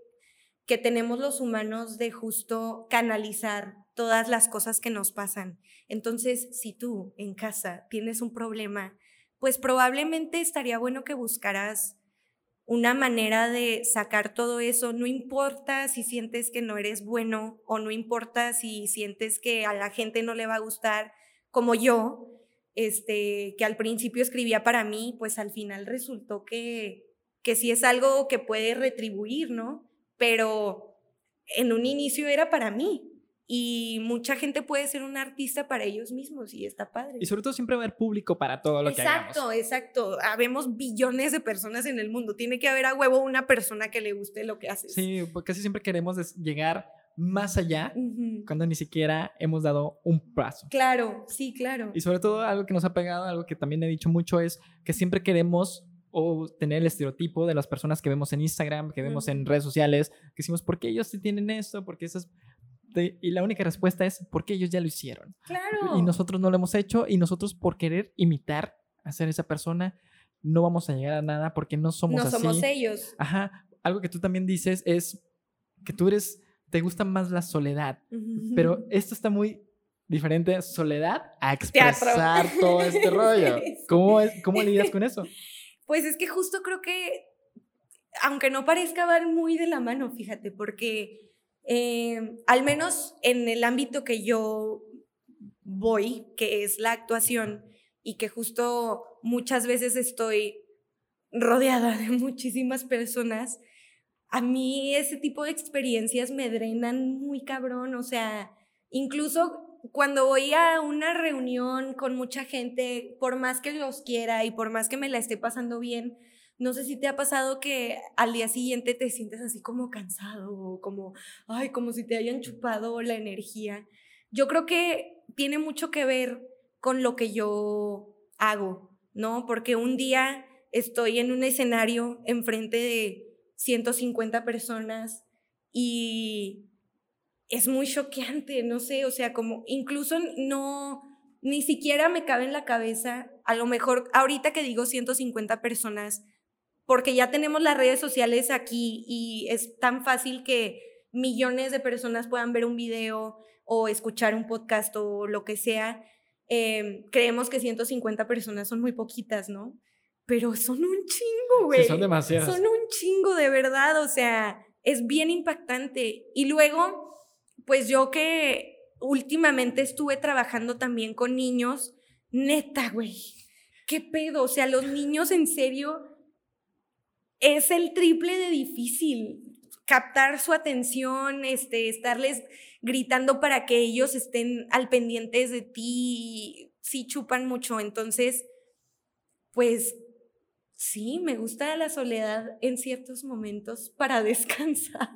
que tenemos los humanos de justo canalizar todas las cosas que nos pasan. Entonces, si tú en casa tienes un problema, pues probablemente estaría bueno que buscaras una manera de sacar todo eso. No importa si sientes que no eres bueno o no importa si sientes que a la gente no le va a gustar, como yo, este, que al principio escribía para mí, pues al final resultó que, que sí es algo que puede retribuir, ¿no? Pero en un inicio era para mí. Y mucha gente puede ser un artista para ellos mismos y está padre. Y sobre todo siempre va a haber público para todo lo que hagamos. Exacto, exacto. Habemos billones de personas en el mundo. Tiene que haber a huevo una persona que le guste lo que haces. Sí, porque casi siempre queremos llegar más allá cuando ni siquiera hemos dado un paso. Claro, sí, claro. Y sobre todo algo que nos ha pegado, algo que también he dicho mucho es que siempre queremos o tener el estereotipo de las personas que vemos en Instagram, que vemos en redes sociales, que decimos, ¿por qué ellos sí tienen esto? ¿Por qué esas...? De- Y la única respuesta es, porque ellos ya lo hicieron. Claro. Y nosotros no lo hemos hecho y nosotros por querer imitar a ser esa persona, no vamos a llegar a nada porque no somos no así. somos ellos. Ajá, algo que tú también dices es que tú eres, te gusta más la soledad, pero esto está muy diferente, soledad a Teatro. expresar todo este rollo. ¿Cómo, es, ¿Cómo lidias con eso? Pues es que justo creo que, aunque no parezca, van muy de la mano, fíjate, porque eh, al menos en el ámbito que yo voy, que es la actuación, y que justo muchas veces estoy rodeada de muchísimas personas, a mí ese tipo de experiencias me drenan muy cabrón, o sea, incluso cuando voy a una reunión con mucha gente, por más que los quiera y por más que me la esté pasando bien, no sé si te ha pasado que al día siguiente te sientes así como cansado o como, ay, como si te hayan chupado la energía. Yo creo que tiene mucho que ver con lo que yo hago, ¿no? Porque un día estoy en un escenario enfrente de 150 personas y es muy choqueante, no sé, o sea, como incluso no, ni siquiera me cabe en la cabeza, a lo mejor ahorita que digo 150 personas, porque ya tenemos las redes sociales aquí y es tan fácil que millones de personas puedan ver un video o escuchar un podcast o lo que sea, eh, creemos que 150 personas son muy poquitas, ¿no? Pero son un chingo, güey. Sí, son demasiadas. Son un chingo, de verdad, o sea, es bien impactante. Y luego, pues yo que últimamente estuve trabajando también con niños, neta, güey, qué pedo, o sea, los niños en serio es el triple de difícil captar su atención, este, estarles gritando para que ellos estén al pendientes de ti, sí chupan mucho, entonces, pues sí, me gusta la soledad en ciertos momentos para descansar.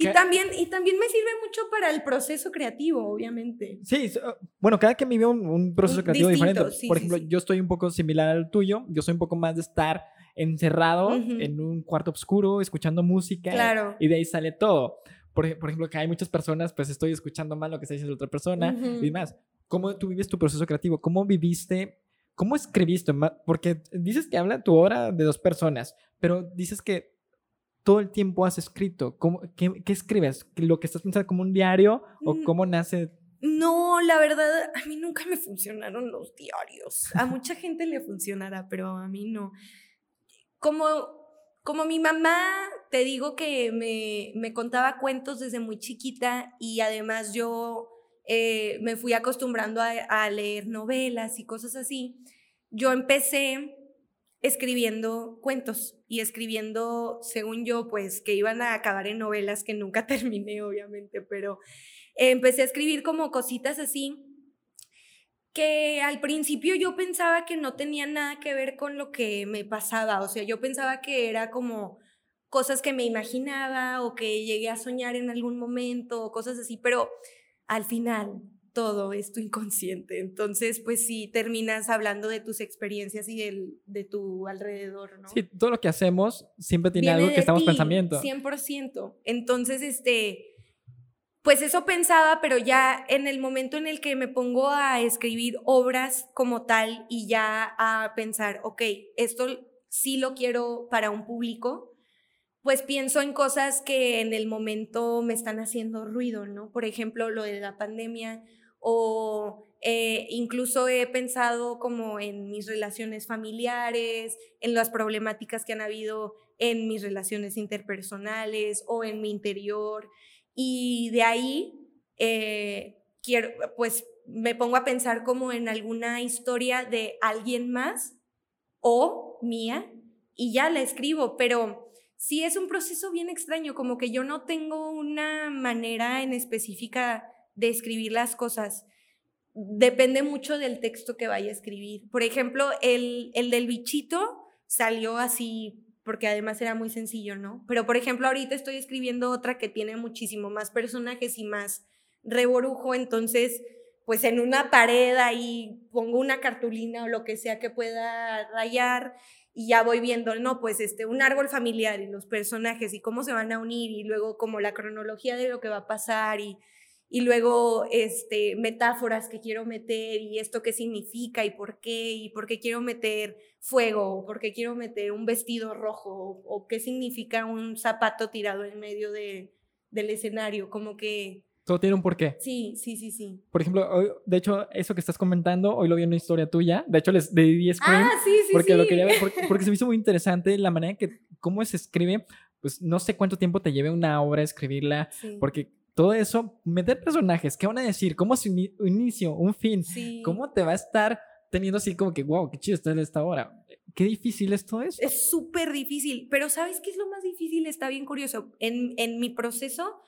Y, ¿Qué? también, y también me sirve mucho para el proceso creativo, obviamente. Sí, bueno, cada quien vive un, un proceso creativo distinto, diferente. sí, Por sí, ejemplo, sí. yo estoy un poco similar al tuyo. Yo soy un poco más de estar encerrado Ujú. en un cuarto oscuro, escuchando música. Claro. Y de ahí sale todo. Por, por ejemplo, que hay muchas personas, pues estoy escuchando mal lo que está diciendo otra persona Ujú. y demás. ¿Cómo tú vives tu proceso creativo? ¿Cómo viviste? ¿Cómo escribiste? Porque dices que habla tu obra de dos personas, pero dices que todo el tiempo has escrito. ¿Cómo, qué, qué escribes? ¿Lo que estás pensando como un diario o Mm. cómo nace? No, la verdad, a mí nunca me funcionaron los diarios. A mucha gente le funcionará, pero a mí no. Como, como mi mamá te digo que me, me contaba cuentos desde muy chiquita y además yo eh, me fui acostumbrando a, a leer novelas y cosas así. Yo empecé escribiendo cuentos y escribiendo, según yo, pues que iban a acabar en novelas que nunca terminé, obviamente, pero empecé a escribir como cositas así que al principio yo pensaba que no tenía nada que ver con lo que me pasaba, o sea, yo pensaba que era como cosas que me imaginaba o que llegué a soñar en algún momento o cosas así, pero al final todo es tu inconsciente. Entonces, pues sí, terminas hablando de tus experiencias y del, de tu alrededor, ¿no? Sí, todo lo que hacemos siempre tiene algo que estamos pensando. 100%. Entonces, este, pues eso pensaba, pero ya en el momento en el que me pongo a escribir obras como tal y ya a pensar, ok, esto sí lo quiero para un público, pues pienso en cosas que en el momento me están haciendo ruido, ¿no? Por ejemplo, lo de la pandemia o eh, incluso he pensado como en mis relaciones familiares, en las problemáticas que han habido en mis relaciones interpersonales o en mi interior. Y de ahí, eh, quiero, pues me pongo a pensar como en alguna historia de alguien más o mía y ya la escribo, pero sí es un proceso bien extraño, como que yo no tengo una manera en específica de escribir las cosas. Depende mucho del texto que vaya a escribir. Por ejemplo, el, el del bichito salió así porque además era muy sencillo, ¿no? Pero por ejemplo, ahorita estoy escribiendo otra que tiene muchísimo más personajes y más reborujo, entonces, pues en una pared ahí pongo una cartulina o lo que sea que pueda rayar y ya voy viendo, no, pues este, un árbol familiar y los personajes y cómo se van a unir y luego como la cronología de lo que va a pasar y y luego este, metáforas que quiero meter y esto qué significa y por qué y por qué quiero meter fuego o por qué quiero meter un vestido rojo o, qué significa un zapato tirado en medio de, del escenario, como que... Todo tiene un porqué. Sí, sí, sí, sí. Por ejemplo, hoy, de hecho, eso que estás comentando, hoy lo vi en una historia tuya. De hecho, les di screen. Ah, sí, sí, porque sí. lo quería ver, porque, porque, se me hizo muy interesante la manera en que, cómo se escribe. Pues no sé cuánto tiempo te lleve una obra escribirla, sí. porque todo eso, meter personajes, ¿qué van a decir? ¿Cómo es un inicio, un fin? Sí. ¿Cómo te va a estar teniendo así como que, wow, qué chido está esta hora? Qué difícil es todo eso. Es súper difícil, pero ¿sabes qué es lo más difícil? Está bien curioso. En, en mi proceso,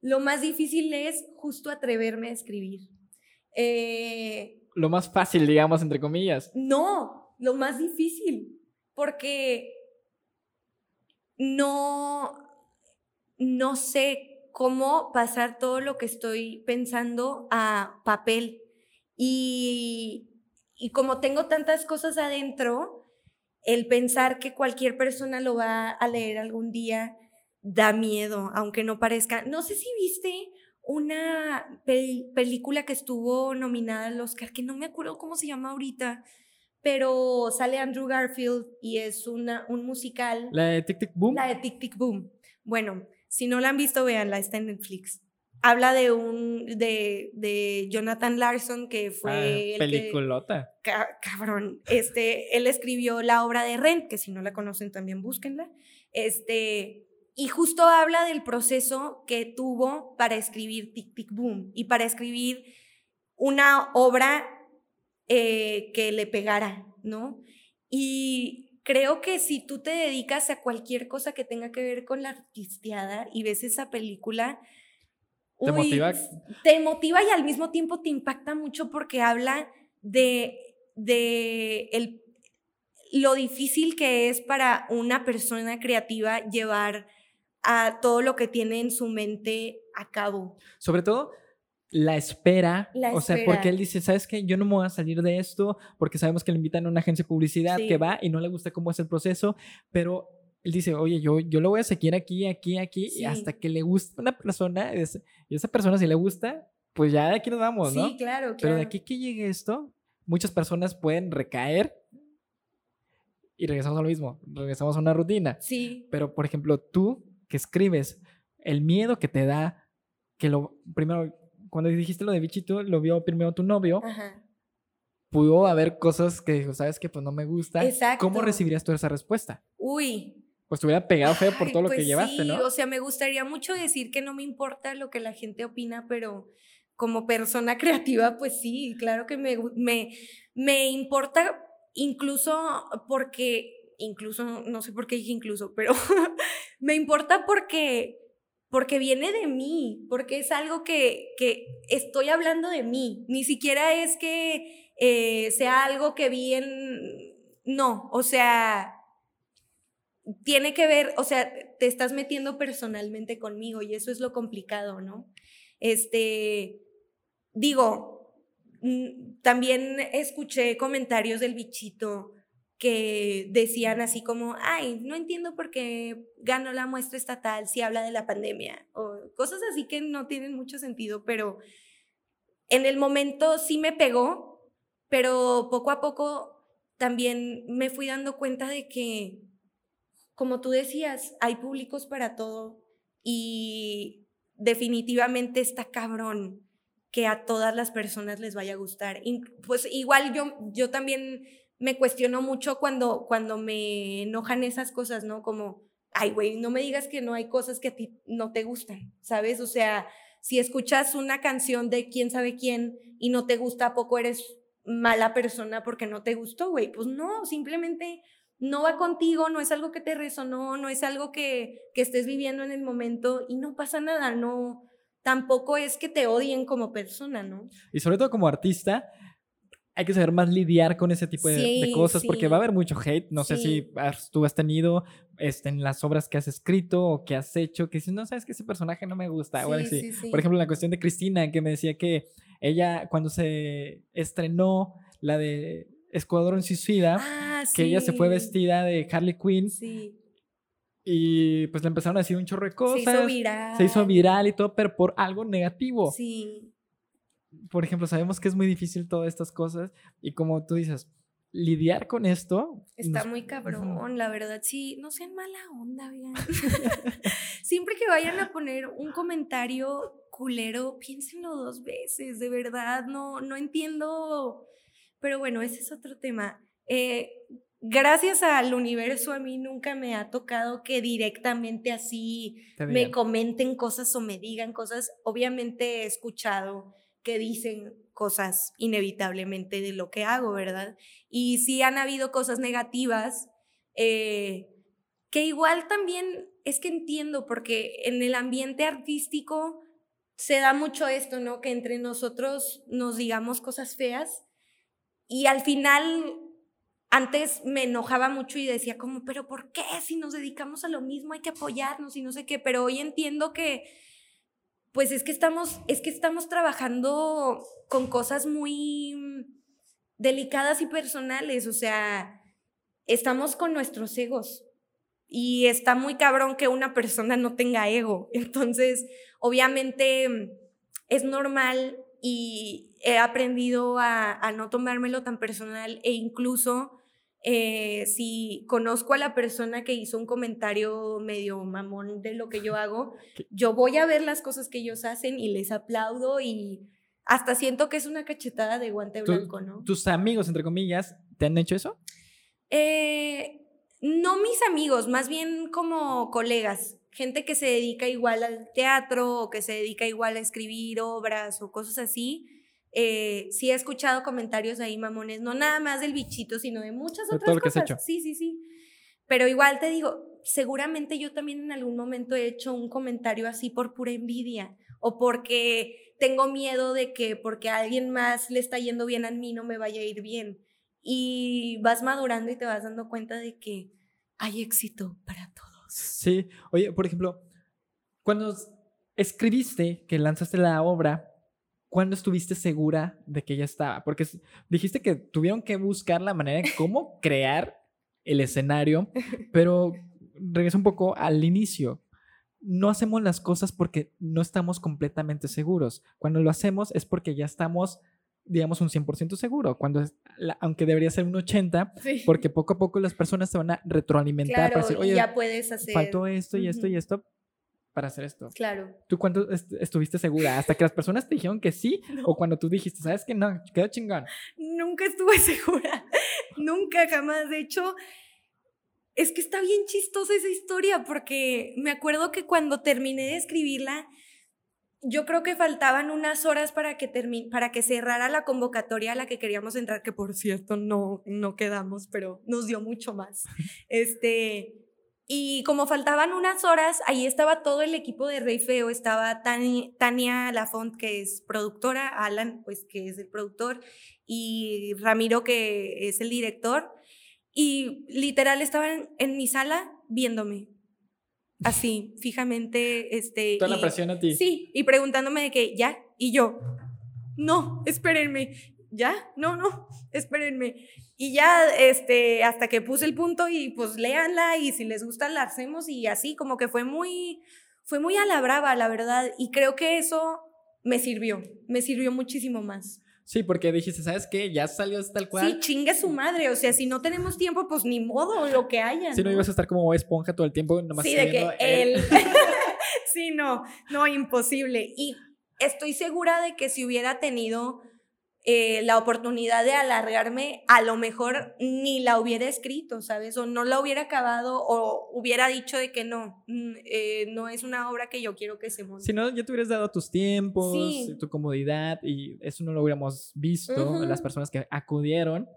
lo más difícil es justo atreverme a escribir. Eh, lo más fácil, digamos, entre comillas. No, lo más difícil, porque no, no sé cómo pasar todo lo que estoy pensando a papel. Y, y como tengo tantas cosas adentro, el pensar que cualquier persona lo va a leer algún día da miedo, aunque no parezca. No sé si viste una pel película que estuvo nominada al Oscar, que no me acuerdo cómo se llama ahorita, pero sale Andrew Garfield y es una, un musical. La de Tic Tic Boom. La de Tic Tic Boom. Bueno, si no la han visto, véanla, está en Netflix. Habla de un de, de Jonathan Larson que fue ah, peliculota. Que, ca, cabrón, este él escribió la obra de Rent, que si no la conocen también búsquenla. Este y justo habla del proceso que tuvo para escribir Tic Tic Boom y para escribir una obra eh, que le pegara, ¿no? Y creo que si tú te dedicas a cualquier cosa que tenga que ver con la artisteada y ves esa película, te uy, motiva. Te motiva y al mismo tiempo te impacta mucho porque habla de, de el, lo difícil que es para una persona creativa llevar a todo lo que tiene en su mente a cabo. Sobre todo la espera, la o sea, porque él dice, ¿sabes qué? Yo no me voy a salir de esto porque sabemos que le invitan a una agencia de publicidad Sí. que va y no le gusta cómo es el proceso, pero él dice, oye, yo, yo lo voy a seguir aquí, aquí, aquí, Sí. y hasta que le guste una persona, es- y esa persona si le gusta, pues ya de aquí nos vamos, ¿no? Sí, claro, claro. Pero de aquí que llegue esto, muchas personas pueden recaer y regresamos a lo mismo, regresamos a una rutina. Sí, Pero, por ejemplo, tú que escribes, el miedo que te da, que lo primero, cuando dijiste lo de bichito, lo vio primero tu novio, ajá. pudo haber cosas que dijo, sabes que pues no me gusta. Exacto. ¿Cómo recibirías tú esa respuesta? Uy, pues te hubiera pegado feo por todo lo que pues llevaste, sí, ¿no? O sea, me gustaría mucho decir que no me importa lo que la gente opina, pero como persona creativa, pues sí, claro que me, me, me importa incluso porque, incluso, no sé por qué dije incluso, pero me importa porque porque viene de mí, porque es algo que, que estoy hablando de mí, ni siquiera es que eh, sea algo que vi en... No, o sea, tiene que ver, o sea, te estás metiendo personalmente conmigo y eso es lo complicado, ¿no? Este, digo, mm, también escuché comentarios del bichito que decían así como, ay, no entiendo por qué ganó la muestra estatal si habla de la pandemia, o cosas así que no tienen mucho sentido, pero en el momento sí me pegó, pero poco a poco también me fui dando cuenta de que, como tú decías, hay públicos para todo y definitivamente está cabrón que a todas las personas les vaya a gustar. Pues igual yo, yo también me cuestiono mucho cuando, cuando me enojan esas cosas, ¿no? Como, ay, güey, no me digas que no hay cosas que a ti no te gustan, ¿sabes? O sea, si escuchas una canción de quién sabe quién y no te gusta, ¿a poco eres mala persona porque no te gustó, güey? Pues no, simplemente no va contigo, no es algo que te resonó, no es algo que, que estés viviendo en el momento y no pasa nada, no, tampoco es que te odien como persona, ¿no? Y sobre todo como artista, hay que saber más lidiar con ese tipo de, cosas porque va a haber mucho hate. No sé si tú has tenido este, en las obras que has escrito o que has hecho que dices, no sabes que ese personaje no me gusta. o así. Por ejemplo, la cuestión de Cristina, que me decía que ella, cuando se estrenó la de Escuadrón Suicida, ah, que ella se fue vestida de Harley Quinn. Y pues le empezaron a decir un chorro de cosas. Se hizo viral. Se hizo viral y todo, pero por algo negativo. Sí por ejemplo, sabemos que es muy difícil todas estas cosas y como tú dices, lidiar con esto. Está muy cabrón, la verdad, sí, no sean mala onda, vean. Siempre que vayan a poner un comentario culero, piénsenlo dos veces, de verdad, no, no entiendo. Pero bueno, ese es otro tema. Eh, gracias al universo a mí nunca me ha tocado que directamente así me comenten cosas o me digan cosas. Obviamente he escuchado que dicen cosas inevitablemente de lo que hago, ¿verdad? Y sí han habido cosas negativas, eh, que igual también es que entiendo, porque en el ambiente artístico se da mucho esto, ¿no? Que entre nosotros nos digamos cosas feas y al final antes me enojaba mucho y decía como, pero ¿por qué? Si nos dedicamos a lo mismo hay que apoyarnos y no sé qué, pero hoy entiendo que pues es que estamos, es que estamos trabajando con cosas muy delicadas y personales, o sea, estamos con nuestros egos y está muy cabrón que una persona no tenga ego. Entonces, obviamente es normal y he aprendido a, a no tomármelo tan personal e incluso eh, si conozco a la persona que hizo un comentario medio mamón de lo que yo hago, yo voy a ver las cosas que ellos hacen y les aplaudo y hasta siento que es una cachetada de guante blanco, ¿no? ¿Tus amigos, entre comillas, te han hecho eso? Eh, no mis amigos, más bien como colegas, gente que se dedica igual al teatro o que se dedica igual a escribir obras o cosas así eh, sí he escuchado comentarios ahí, mamones, no nada más del bichito, sino de muchas otras cosas. Sí, sí, sí. Pero igual te digo, seguramente yo también en algún momento he hecho un comentario así por pura envidia o porque tengo miedo de que porque a alguien más le está yendo bien a mí no me vaya a ir bien. Y vas madurando y te vas dando cuenta de que hay éxito para todos. Sí, oye, por ejemplo, cuando escribiste que lanzaste la obra, ¿cuándo estuviste segura de que ya estaba? Porque dijiste que tuvieron que buscar la manera de cómo crear el escenario, pero regreso un poco al inicio. No hacemos las cosas porque no estamos completamente seguros. Cuando lo hacemos es porque ya estamos, digamos, un 100% seguro. Cuando aunque debería ser un 80%, porque poco a poco las personas se van a retroalimentar para decir, oye, ya puedes hacer. Faltó esto y esto y esto, para hacer esto. Claro. ¿Tú cuánto estuviste segura? ¿Hasta que las personas te dijeron que sí? ¿O cuando tú dijiste, sabes que no, quedó chingón? Nunca estuve segura. Nunca, jamás. De hecho, es que está bien chistosa esa historia porque me acuerdo que cuando terminé de escribirla, yo creo que faltaban unas horas para que, para que cerrara la convocatoria a la que queríamos entrar, que por cierto no, no quedamos, pero nos dio mucho más. Este, y como faltaban unas horas, ahí estaba todo el equipo de Rey Feo, estaba Tania Lafont, que es productora, Alan, pues que es el productor, y Ramiro, que es el director, y literal estaban en mi sala viéndome, así, fijamente, este... Toda la presión a ti. Sí, y preguntándome de que, ¿ya? Y yo, no, espérenme, ¿ya? No, no, espérenme. Y ya, este, hasta que puse el punto y pues léanla y si les gusta la hacemos y así, como que fue muy, fue muy a la brava, la verdad. Y creo que eso me sirvió, me sirvió muchísimo más. Sí, porque dijiste, ¿sabes qué? Ya salió tal cual. Sí, chingue su madre. O sea, si no tenemos tiempo, pues ni modo, lo que haya. Si no, ibas a estar como esponja todo el tiempo, nomás Sí, de que él. sí, no, no, imposible. Y estoy segura de que si hubiera tenido eh, la oportunidad de alargarme, a lo mejor ni la hubiera escrito, ¿sabes? O no la hubiera acabado o hubiera dicho de que no, mm, eh, no es una obra que yo quiero que se monte. Si no, ya te hubieras dado tus tiempos, tu comodidad y eso no lo hubiéramos visto, las personas que acudieron.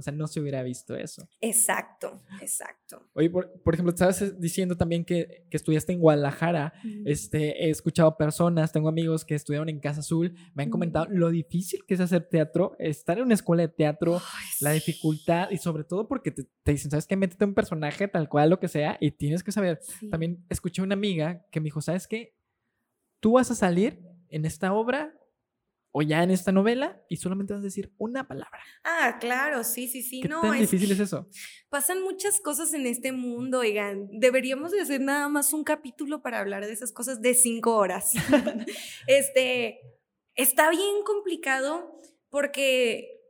O sea, no se hubiera visto eso. Exacto, exacto. Oye, por, ejemplo, estabas diciendo también que, que estudiaste en Guadalajara. este, he escuchado personas, tengo amigos que estudiaron en Casa Azul, me han comentado lo difícil que es hacer teatro, estar en una escuela de teatro, la dificultad y sobre todo porque te, dicen, ¿sabes qué? Métete un personaje tal cual, lo que sea, y tienes que saber. También escuché una amiga que me dijo, ¿sabes qué? Tú vas a salir en esta obra o ya en esta novela y solamente vas a decir una palabra. Ah, claro, sí, sí, sí. ¿Qué no, tan difícil es eso? Pasan muchas cosas en este mundo, oigan. Deberíamos de hacer nada más un capítulo para hablar de esas cosas de cinco horas. este, está bien complicado porque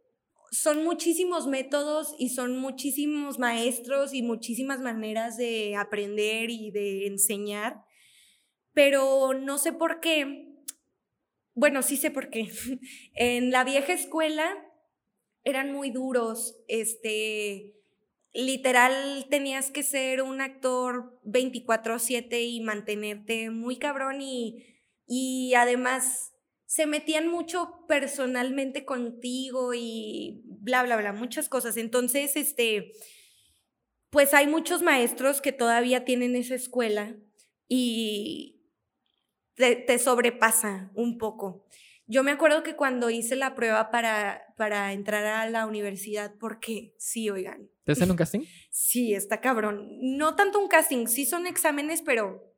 son muchísimos métodos y son muchísimos maestros y muchísimas maneras de aprender y de enseñar, pero no sé por qué bueno, sí sé por qué. En la vieja escuela eran muy duros, este, literal tenías que ser un actor 24/7 y mantenerte muy cabrón y, y además se metían mucho personalmente contigo y bla, bla, bla, muchas cosas. Entonces, este, pues hay muchos maestros que todavía tienen esa escuela y, te, sobrepasa un poco. Yo me acuerdo que cuando hice la prueba para, para entrar a la universidad, porque sí, oigan. ¿Te hacen un casting? Sí, está cabrón. No tanto un casting, sí son exámenes, pero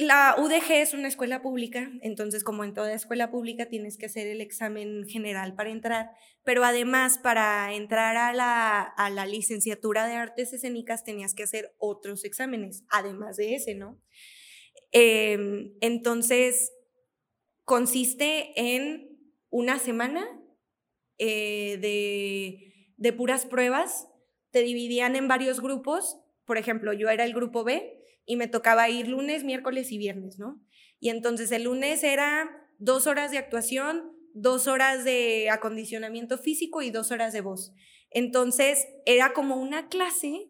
la UDG es una escuela pública, entonces como en toda escuela pública tienes que hacer el examen general para entrar, pero además para entrar a la, a la licenciatura de artes escénicas tenías que hacer otros exámenes, además de ese, ¿no? Em, entonces, consiste en una semana eh, de, puras pruebas. Te dividían en varios grupos. Por ejemplo, yo era el grupo B y me tocaba ir lunes, miércoles y viernes, ¿no? Y entonces el lunes era dos horas de actuación, dos horas de acondicionamiento físico y dos horas de voz. Entonces era como una clase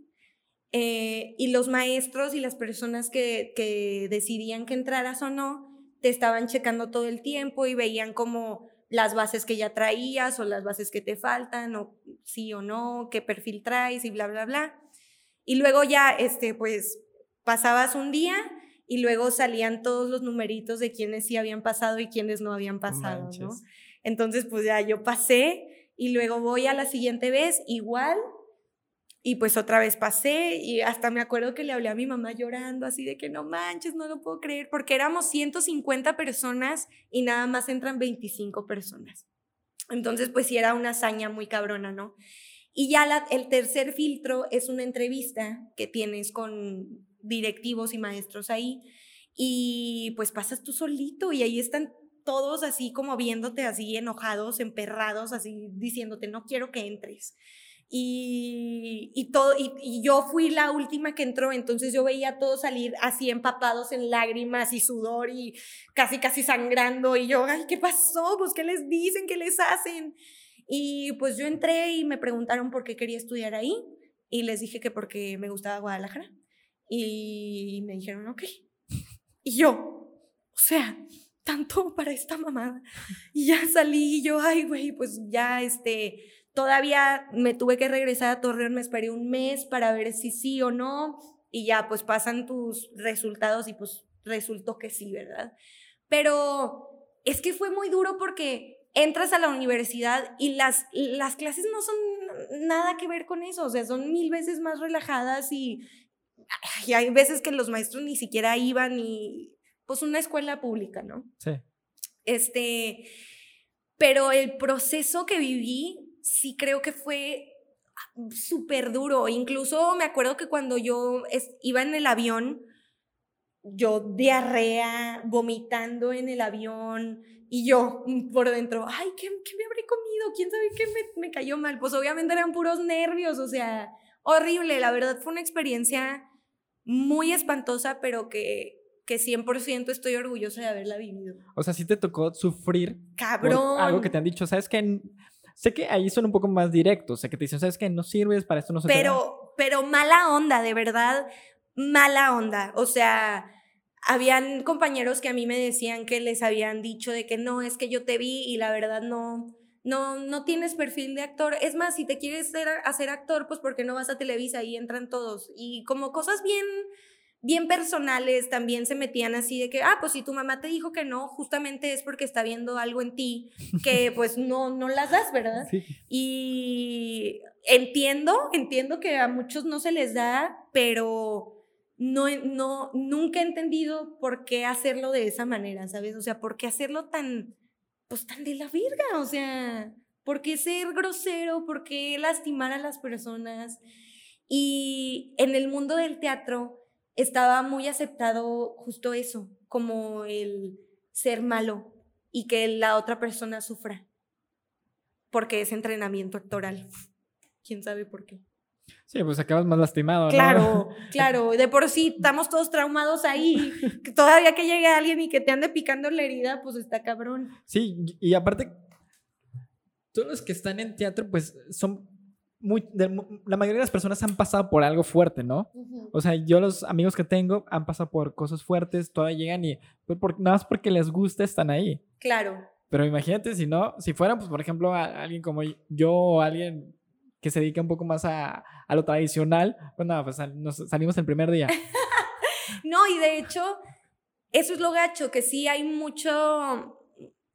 eh, y los maestros y las personas que, decidían que entraras o no, te estaban checando todo el tiempo y veían como las bases que ya traías o las bases que te faltan, o sí o no, qué perfil traes y bla, bla, bla. Y luego ya, este, pues, pasabas un día y luego salían todos los numeritos de quienes sí habían pasado y quienes no habían pasado, ¿no? Entonces, pues ya yo pasé y luego voy a la siguiente vez, igual, y pues otra vez pasé y hasta me acuerdo que le hablé a mi mamá llorando así de que no manches, no lo puedo creer, porque éramos 150 personas y nada más entran 25 personas. Entonces pues sí era una hazaña muy cabrona, ¿no? Y ya el tercer filtro es una entrevista que tienes con directivos y maestros ahí y pues pasas tú solito y ahí están todos así como viéndote así enojados, emperrados, así diciéndote no quiero que entres. Y, todo, y, yo fui la última que entró, entonces yo veía a todos salir así empapados en lágrimas y sudor y casi, casi sangrando. Y yo, ay, ¿qué pasó? Pues, ¿qué les dicen? ¿Qué les hacen? Y pues yo entré y me preguntaron por qué quería estudiar ahí. y les dije que porque me gustaba Guadalajara. Y me dijeron, ok. Y yo, o sea, tanto para esta mamada. Y ya salí y yo, ay, güey, pues ya, este, todavía me tuve que regresar a Torreón, me esperé un mes para ver si sí o no. Y ya, pues pasan tus resultados y pues resultó que sí, ¿verdad? Pero es que fue muy duro porque entras a la universidad y las, las clases no son nada que ver con eso, o sea, son mil veces más relajadas y, y hay veces que los maestros ni siquiera iban y pues una escuela pública, ¿no? Sí. Este, pero el proceso que viví sí creo que fue súper duro. Incluso me acuerdo que cuando yo iba en el avión, yo diarrea, vomitando en el avión y yo por dentro, ay, ¿qué, qué me habré comido? ¿Quién sabe qué me, me, cayó mal? Pues obviamente eran puros nervios, o sea, horrible. La verdad fue una experiencia muy espantosa, pero que, que 100% estoy orgullosa de haberla vivido. O sea, sí te tocó sufrir. Cabrón. algo que te han dicho, ¿sabes qué? Sé que ahí son un poco más directos, sé que te dicen, ¿sabes qué? No sirves, para esto no se Pero, pero mala onda, de verdad, mala onda. O sea, habían compañeros que a mí me decían que les habían dicho de que no, es que yo te vi y la verdad no, no, no tienes perfil de actor. Es más, si te quieres ser, hacer actor, pues porque no vas a Televisa y entran todos. Y como cosas bien, bien personales también se metían así de que, ah, pues si tu mamá te dijo que no, justamente es porque está viendo algo en ti que pues no, no las das, ¿verdad? Y entiendo, entiendo que a muchos no se les da, pero no, no, nunca he entendido por qué hacerlo de esa manera, ¿sabes? O sea, por qué hacerlo tan, pues tan de la virga, o sea, por qué ser grosero, por qué lastimar a las personas. Y en el mundo del teatro estaba muy aceptado justo eso, como el ser malo y que la otra persona sufra, porque es entrenamiento actoral. ¿Quién sabe por qué? Sí, pues acabas más lastimado. Claro, claro. De por sí estamos todos traumados ahí. Que todavía que llegue alguien y que te ande picando la herida, pues está cabrón. Sí, y aparte, todos los que están en teatro, pues son muy. la mayoría de las personas han pasado por algo fuerte, ¿no? O sea, yo los amigos que tengo han pasado por cosas fuertes, todavía llegan y pues, nada más porque les gusta están ahí. Claro. Pero imagínate si no, si fueran, pues por ejemplo, alguien como yo o alguien que se dedica un poco más a, a lo tradicional, pues nada, pues nos salimos el primer día. no, y de hecho, eso es lo gacho, que sí hay mucho,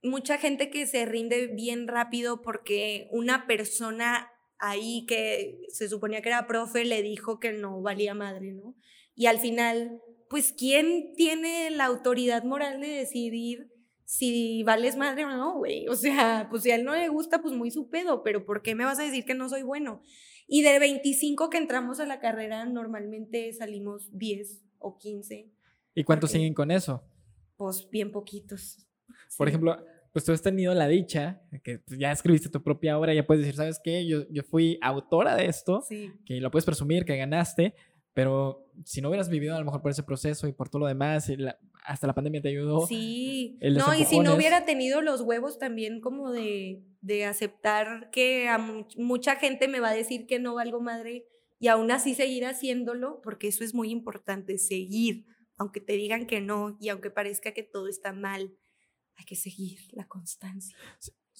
mucha gente que se rinde bien rápido porque una persona ahí que se suponía que era profe le dijo que no valía madre, ¿no? Y al final, pues, ¿quién tiene la autoridad moral de decidir si vales madre o no, güey. O sea, pues si a él no le gusta, pues muy su pedo, pero ¿por qué me vas a decir que no soy bueno? Y de 25 que entramos a la carrera, normalmente salimos 10 o 15. ¿Y cuántos siguen con eso? Pues bien poquitos. Por ejemplo, pues tú has tenido la dicha, que pues, ya escribiste tu propia obra, ya puedes decir, ¿sabes qué? Yo, yo fui autora de esto, que lo puedes presumir, que ganaste, pero si no hubieras vivido a lo mejor por ese proceso y por todo lo demás, la, hasta la pandemia te ayudó. Sí, no, y si no hubiera tenido los huevos también como de, de aceptar que a mucha gente me va a decir que no valgo madre y aún así seguir haciéndolo, porque eso es muy importante, seguir, aunque te digan que no y aunque parezca que todo está mal, hay que seguir la constancia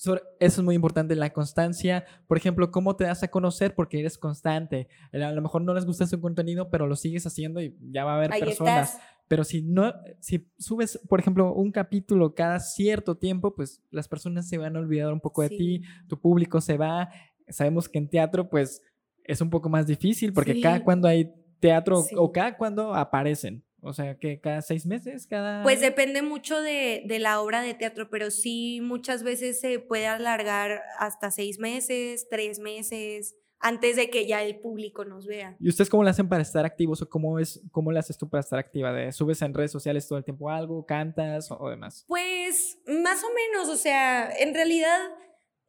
eso es muy importante, la constancia. Por ejemplo, cómo te das a conocer porque eres constante. A lo mejor no les gusta su contenido, pero lo sigues haciendo y ya va a haber personas. Pero si no, si subes, por ejemplo, un capítulo cada cierto tiempo, pues las personas se van a olvidar un poco de ti, tu público se va. Sabemos que en teatro, pues es un poco más difícil porque cada cuando hay teatro o cada cuando aparecen. O sea, que cada seis meses, cada... Pues depende mucho de, de, la obra de teatro, pero sí muchas veces se puede alargar hasta seis meses, tres meses, antes de que ya el público nos vea. ¿Y ustedes cómo le hacen para estar activos o cómo, es, cómo le haces tú para estar activa? ¿De, ¿Subes en redes sociales todo el tiempo algo, cantas o, demás? Pues más o menos, o sea, en realidad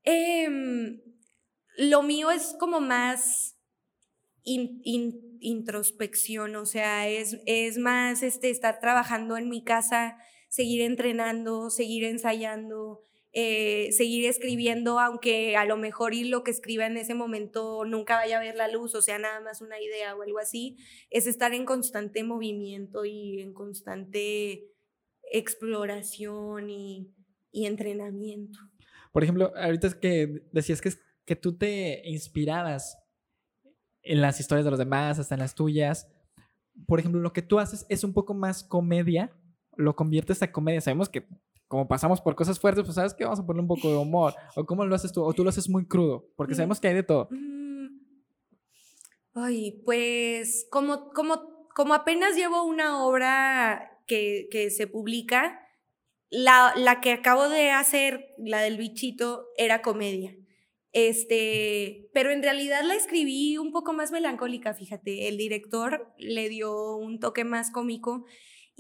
em, lo mío es como más introspección, o sea, es, es más este, estar trabajando en mi casa, seguir entrenando, seguir ensayando, eh, seguir escribiendo, aunque a lo mejor y lo que escriba en ese momento nunca vaya a ver la luz, o sea, nada más una idea o algo así, es estar en constante movimiento y en constante exploración y, y entrenamiento. Por ejemplo, ahorita es que decías que, que tú te inspirabas en las historias de los demás, hasta en las tuyas. Por ejemplo, lo que tú haces es un poco más comedia, lo conviertes a comedia. Sabemos que como pasamos por cosas fuertes, pues sabes que vamos a ponerle un poco de humor. ¿O cómo lo haces tú? ¿O tú lo haces muy crudo? Porque sabemos que hay de todo. Mm. Ay, pues como, como, como apenas llevo una obra que, que se publica, la, la, que acabo de hacer, la del bichito, era comedia. Este, pero en realidad la escribí un poco más melancólica, fíjate. El director le dio un toque más cómico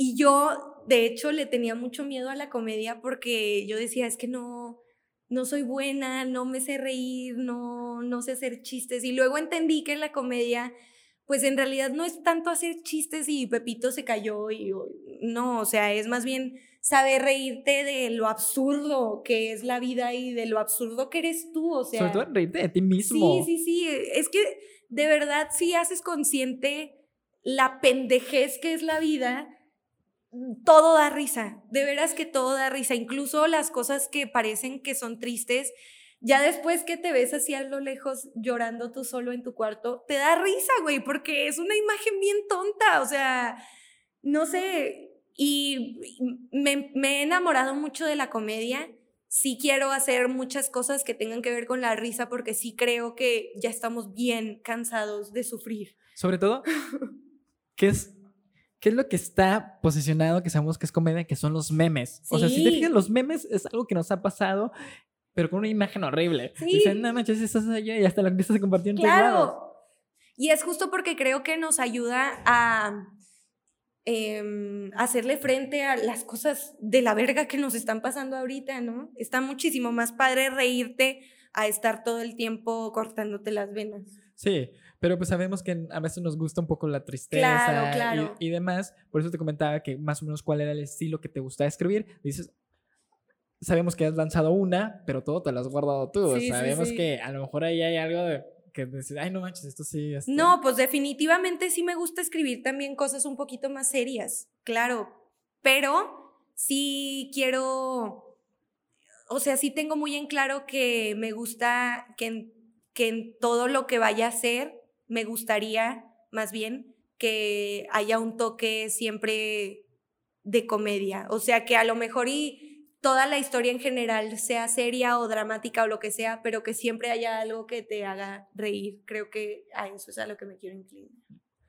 y yo, de hecho, le tenía mucho miedo a la comedia porque yo decía, es que no, no soy buena, no me sé reír, no, no sé hacer chistes. Y luego entendí que la comedia, pues en realidad no es tanto hacer chistes y Pepito se cayó y no, o sea, es más bien saber reírte de lo absurdo que es la vida y de lo absurdo que eres tú, o sea. Sobre todo reírte de ti mismo. Sí, sí, sí, es que de verdad si haces consciente la pendejez que es la vida, todo da risa, de veras que todo da risa, incluso las cosas que parecen que son tristes, ya después que te ves así a lo lejos llorando tú solo en tu cuarto, te da risa, güey, porque es una imagen bien tonta, o sea, no sé, y me, he enamorado mucho de la comedia. Sí quiero hacer muchas cosas que tengan que ver con la risa porque sí creo que ya estamos bien cansados de sufrir. Sobre todo, ¿qué es, qué es lo que está posicionado que sabemos que es comedia? Que son los memes. O sea, si te fijas, los memes es algo que nos ha pasado, pero con una imagen horrible. Dicen, no manches, estás allá y hasta lo empiezas a compartir en claro. Y es justo porque creo que nos ayuda a Em, hacerle frente a las cosas de la verga que nos están pasando ahorita, ¿no? Está muchísimo más padre reírte a estar todo el tiempo cortándote las venas. Sí, pero pues sabemos que a veces nos gusta un poco la tristeza Y, demás. Por eso te comentaba que más o menos cuál era el estilo que te gustaba escribir. Dices, sabemos que has lanzado una, pero todo te lo has guardado tú. sabemos que a lo mejor ahí hay algo de que decir, ay, no manches, esto sí. Este no, pues definitivamente sí me gusta escribir también cosas un poquito más serias, claro, pero sí quiero, o sea, sí tengo muy en claro que me gusta que en, que en todo lo que vaya a hacer, me gustaría más bien que haya un toque siempre de comedia, o sea, que a lo mejor y toda la historia en general sea seria o dramática o lo que sea, pero que siempre haya algo que te haga reír. Creo que a eso es a lo que me quiero inclinar.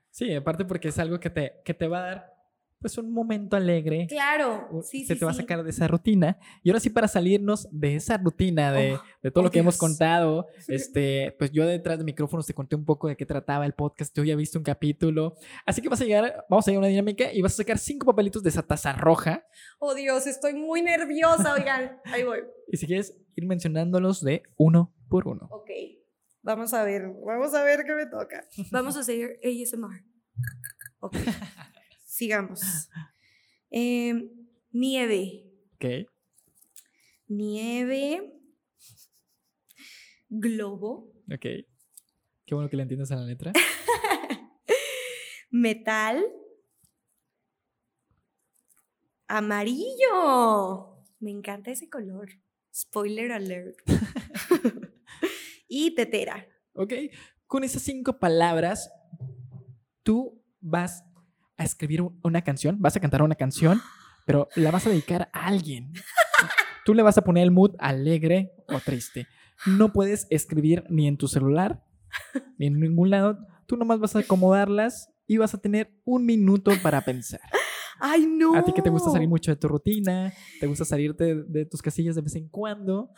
Sí, aparte porque es algo que te, que te va a dar pues un momento alegre. Claro, sí, Se te va a sacar de esa rutina. Y ahora sí, para salirnos de esa rutina, de, oh, de todo lo que hemos contado, este, pues yo detrás de micrófonos te conté un poco de qué trataba el podcast, tú ya viste un capítulo. Así que vas a llegar, vamos a llegar a una dinámica y vas a sacar cinco papelitos de esa taza roja. Oh Dios, estoy muy nerviosa, oigan. Ahí voy. y si quieres ir mencionándolos de uno por uno. Ok. Vamos a ver, vamos a ver qué me toca. Vamos a hacer ASMR. Ok. Sigamos. Em, nieve. ¿Qué? Nieve. Globo. Ok. Qué bueno que le entiendas a la letra. Metal. Amarillo. Me encanta ese color. Spoiler alert. y tetera. Ok. Con esas cinco palabras, tú vas a escribir una canción, vas a cantar una canción, pero la vas a dedicar a alguien. Tú le vas a poner el mood alegre o triste. No puedes escribir ni en tu celular, ni en ningún lado. Tú nomás vas a acomodarlas y vas a tener un minuto para pensar. ¡Ay, no! A ti que te gusta salir mucho de tu rutina, te gusta salirte de tus casillas de vez en cuando.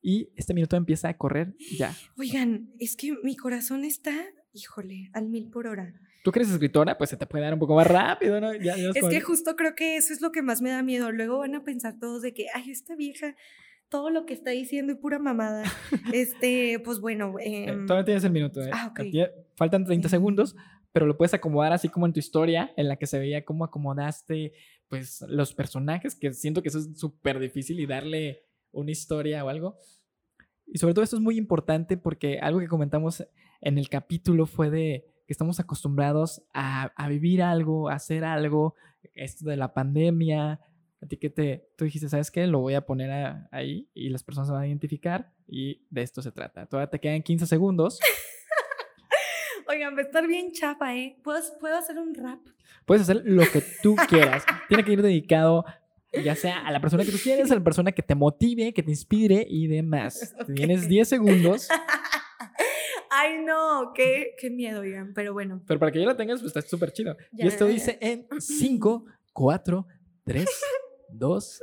Y este minuto empieza a correr ya. Oigan, es que mi corazón está, híjole, al mil por hora tú que eres escritora, pues se te puede dar un poco más rápido, ¿no? es que justo creo que eso es lo que más me da miedo. Luego van a pensar todos de que, ay, esta vieja, todo lo que está diciendo es pura mamada. este, pues bueno. Eh, todavía tienes el minuto, ¿eh? Ah, faltan 30 segundos, pero lo puedes acomodar así como en tu historia, en la que se veía cómo acomodaste, pues, los personajes, que siento que eso es súper difícil y darle una historia o algo. Y sobre todo esto es muy importante porque algo que comentamos en el capítulo fue de que estamos acostumbrados a, a vivir algo, a hacer algo, esto de la pandemia, a ti que te, tú dijiste, ¿sabes qué? Lo voy a poner ahí y las personas se van a identificar y de esto se trata. Todavía te quedan 15 segundos. Oigan, va a estar bien chapa, ¿eh? ¿Puedo, ¿Puedo hacer un rap? Puedes hacer lo que tú quieras. Tiene que ir dedicado ya sea a la persona que tú quieres, a la persona que te motive, que te inspire y demás. Tienes 10 segundos. Ay, no, qué, qué miedo, oigan, pero bueno. Pero para que ya lo tengas, pues está súper chido. y esto dice en 5, 4, 3, 2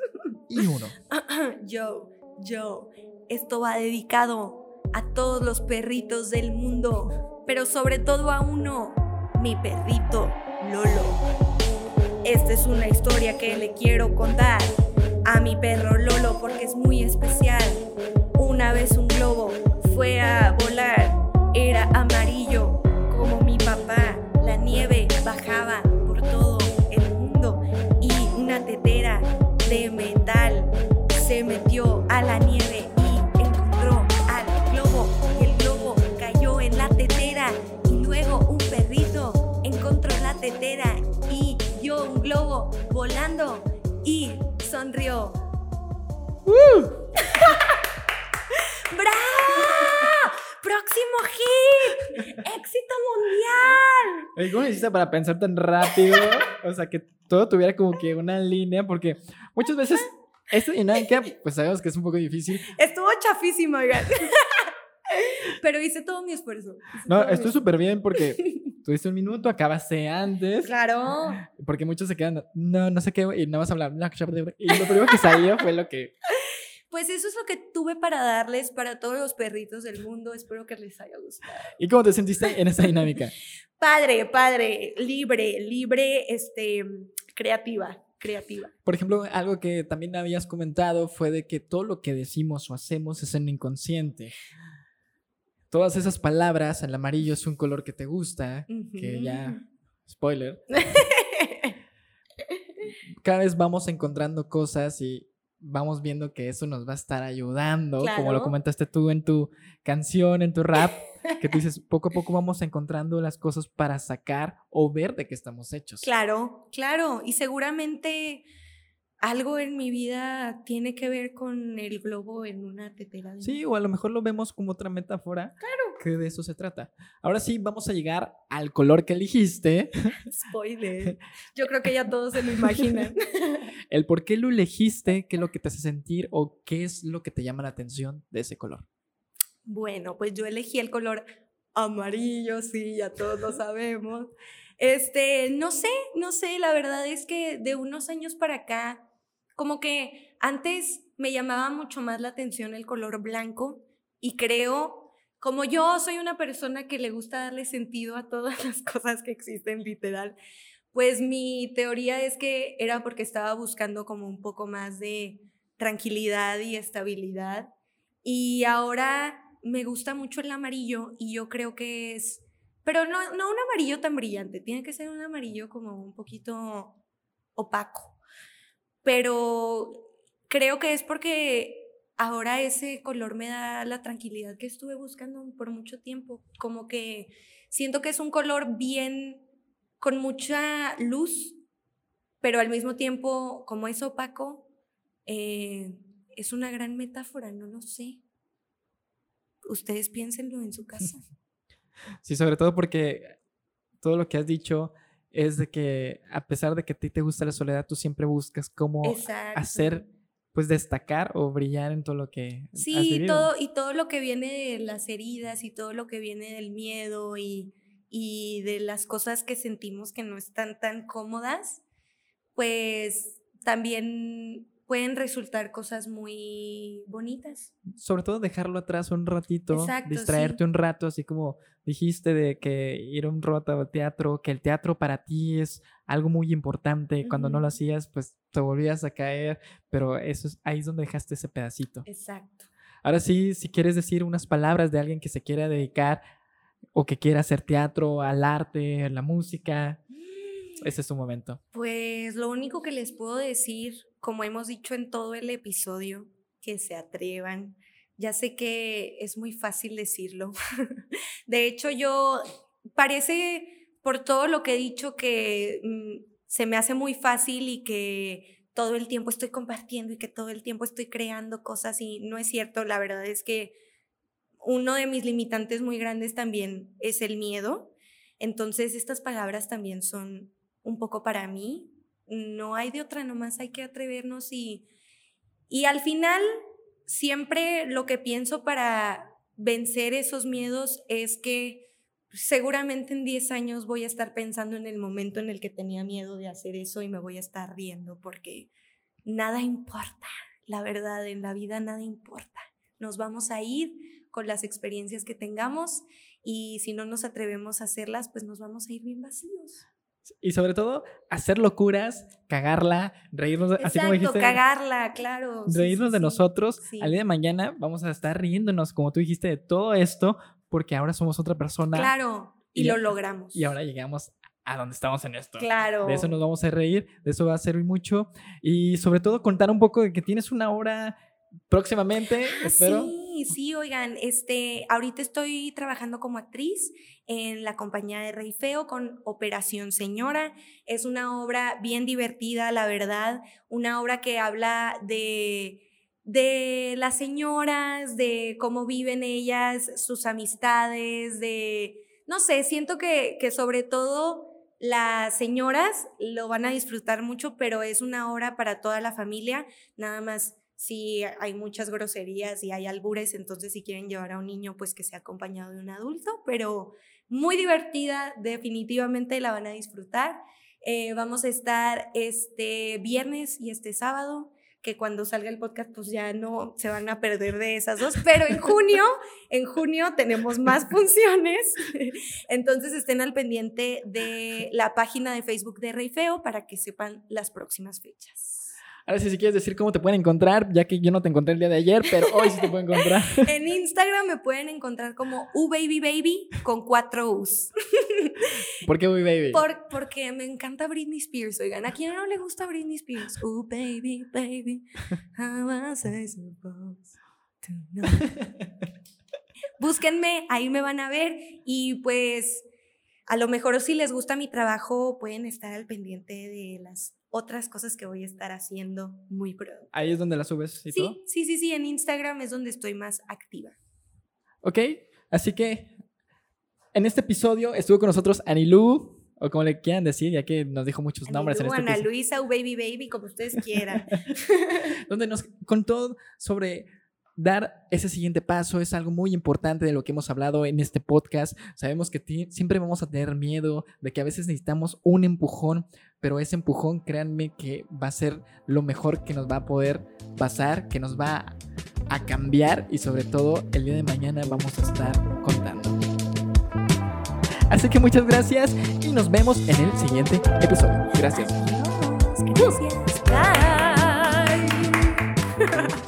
y 1. Yo, yo, esto va dedicado a todos los perritos del mundo, pero sobre todo a uno, mi perrito Lolo. Esta es una historia que le quiero contar a mi perro Lolo porque es muy especial. Una vez un globo fue a era amarillo como mi papá. La nieve bajaba por todo el mundo y una tetera de metal se metió a la nieve y encontró al globo y el globo cayó en la tetera y luego un perrito encontró la tetera un globo volando y sonrió. ¡Uh! ¡Próximo hit! ¡Éxito mundial! ¿Cómo hiciste para pensar tan rápido? O sea, que todo tuviera como que una línea, porque muchas veces esta dinámica, pues sabemos que es un poco difícil. Estuvo chafísimo, oigan. Pero hice todo mi esfuerzo. no, estoy súper bien porque tuviste un minuto, acabaste antes. Claro. Porque muchos se quedan, no, no sé qué, y nada más hablar. Y lo primero que salió fue lo que. Pues eso es lo que tuve para darles para todos los perritos del mundo. Espero que les haya gustado. ¿Y cómo te sentiste en esa dinámica? padre, padre, libre, libre, este, creativa creativa. Por ejemplo, algo que también habías comentado fue de que todo lo que decimos o hacemos es en inconsciente todas esas palabras, el amarillo es un color que te gusta, que ya, spoiler. Cada vez vamos encontrando cosas y vamos viendo que eso nos va a estar ayudando, como lo comentaste tú en tu canción, en tu rap, que tú dices, poco a poco vamos encontrando las cosas para sacar o ver de qué estamos hechos. Claro, claro, y seguramente algo en mi vida tiene que ver con el globo en una tetera. sí, o a lo mejor lo vemos como otra metáfora. Claro. Que de eso se trata. Ahora sí, vamos a llegar al color que elegiste. Spoiler. Yo creo que ya todos se lo imaginan. el por qué lo elegiste, qué es lo que te hace sentir o qué es lo que te llama la atención de ese color. Bueno, pues yo elegí el color amarillo, sí, ya todos lo sabemos. Este, no sé, no sé, la verdad es que de unos años para acá como que antes me llamaba mucho más la atención el color blanco y creo, como yo soy una persona que le gusta darle sentido a todas las cosas que existen literal, pues mi teoría es que era porque estaba buscando como un poco más de tranquilidad y estabilidad. Y ahora me gusta mucho el amarillo y yo creo que es, pero no, no un amarillo tan brillante, tiene que ser un amarillo como un poquito opaco pero creo que es porque ahora ese color me da la tranquilidad que estuve buscando por mucho tiempo, como que siento que es un color bien, con mucha luz, pero al mismo tiempo, como es opaco, eh, es una gran metáfora, no lo sé. Ustedes piénsenlo en su casa. Sí, sobre todo porque todo lo que has dicho es de que a pesar de que a ti te gusta la soledad, tú siempre buscas cómo hacer, pues destacar o brillar en todo lo que... Sí, todo, y todo lo que viene de las heridas y todo lo que viene del miedo y, y de las cosas que sentimos que no están tan cómodas, pues también pueden resultar cosas muy bonitas. Sobre todo dejarlo atrás un ratito, distraerte un rato, así como dijiste de que ir un rato al teatro, que el teatro para ti es algo muy importante, cuando no lo hacías pues te volvías a caer, pero eso es ahí es donde dejaste ese pedacito. Exacto. Ahora sí, si quieres decir unas palabras de alguien que se quiera dedicar o que quiera hacer teatro, al arte, a la música, ese es tu momento. Pues lo único que les puedo decir como hemos dicho en todo el episodio, que se atrevan. Ya sé que es muy fácil decirlo. De hecho, yo parece por todo lo que he dicho que mm, se me hace muy fácil y que todo el tiempo estoy compartiendo y que todo el tiempo estoy creando cosas y no es cierto. La verdad es que uno de mis limitantes muy grandes también es el miedo. Entonces, estas palabras también son un poco para mí. No hay de otra, nomás hay que atrevernos y, y al final siempre lo que pienso para vencer esos miedos es que seguramente en 10 años voy a estar pensando en el momento en el que tenía miedo de hacer eso y me voy a estar riendo porque nada importa, la verdad, en la vida nada importa. Nos vamos a ir con las experiencias que tengamos y si no nos atrevemos a hacerlas, pues nos vamos a ir bien vacíos. Y sobre todo, hacer locuras, cagarla, reírnos, Exacto, así como dijiste. cagarla, claro. Reírnos de nosotros. Al día de mañana vamos a estar riéndonos, como tú dijiste, de todo esto, porque ahora somos otra persona. Claro, y, lo logramos. Y ahora llegamos a donde estamos en esto. Claro. De eso nos vamos a reír, de eso va a servir mucho. Y sobre todo contar un poco de que tienes una obra próximamente, ah, espero. Sí, sí, oigan, este, ahorita estoy trabajando como actriz en la compañía de Rey Feo con Operación Señora. Es una obra bien divertida, la verdad, una obra que habla de de las señoras, de cómo viven ellas, sus amistades, de, no sé, siento que, que sobre todo las señoras lo van a disfrutar mucho, pero es una obra para toda la familia, nada más si hay muchas groserías y hay albures, entonces si quieren llevar a un niño, pues que sea acompañado de un adulto, pero muy divertida, definitivamente la van a disfrutar. Eh, vamos a estar este viernes y este sábado, que cuando salga el podcast pues ya no se van a perder de esas dos, pero en junio, en junio tenemos más funciones, entonces estén al pendiente de la página de Facebook de Rey Feo para que sepan las próximas fechas. Ahora sí, si quieres decir cómo te pueden encontrar, ya que yo no te encontré el día de ayer, pero hoy sí te puedo encontrar. en Instagram me pueden encontrar como ubabybaby con cuatro U's. ¿Por qué Baby? Por, porque me encanta Britney Spears, oigan. ¿A quién no le gusta Britney Spears? Oh, baby, baby, how was I supposed to know? Búsquenme, ahí me van a ver y pues a lo mejor si les gusta mi trabajo pueden estar al pendiente de las otras cosas que voy a estar haciendo muy pronto. Ahí es donde las subes y sí, todo. Sí, sí, sí, en Instagram es donde estoy más activa. Ok, así que en este episodio estuvo con nosotros Anilú, o como le quieran decir, ya que nos dijo muchos nombres. en este Ana Luisa o Baby Baby, como ustedes quieran. donde nos contó sobre dar ese siguiente paso es algo muy importante de lo que hemos hablado en este podcast. Sabemos que siempre vamos a tener miedo, de que a veces necesitamos un empujón, pero ese empujón, créanme que va a ser lo mejor que nos va a poder pasar, que nos va a cambiar y sobre todo el día de mañana vamos a estar contando. Así que muchas gracias y nos vemos en el siguiente episodio. Gracias.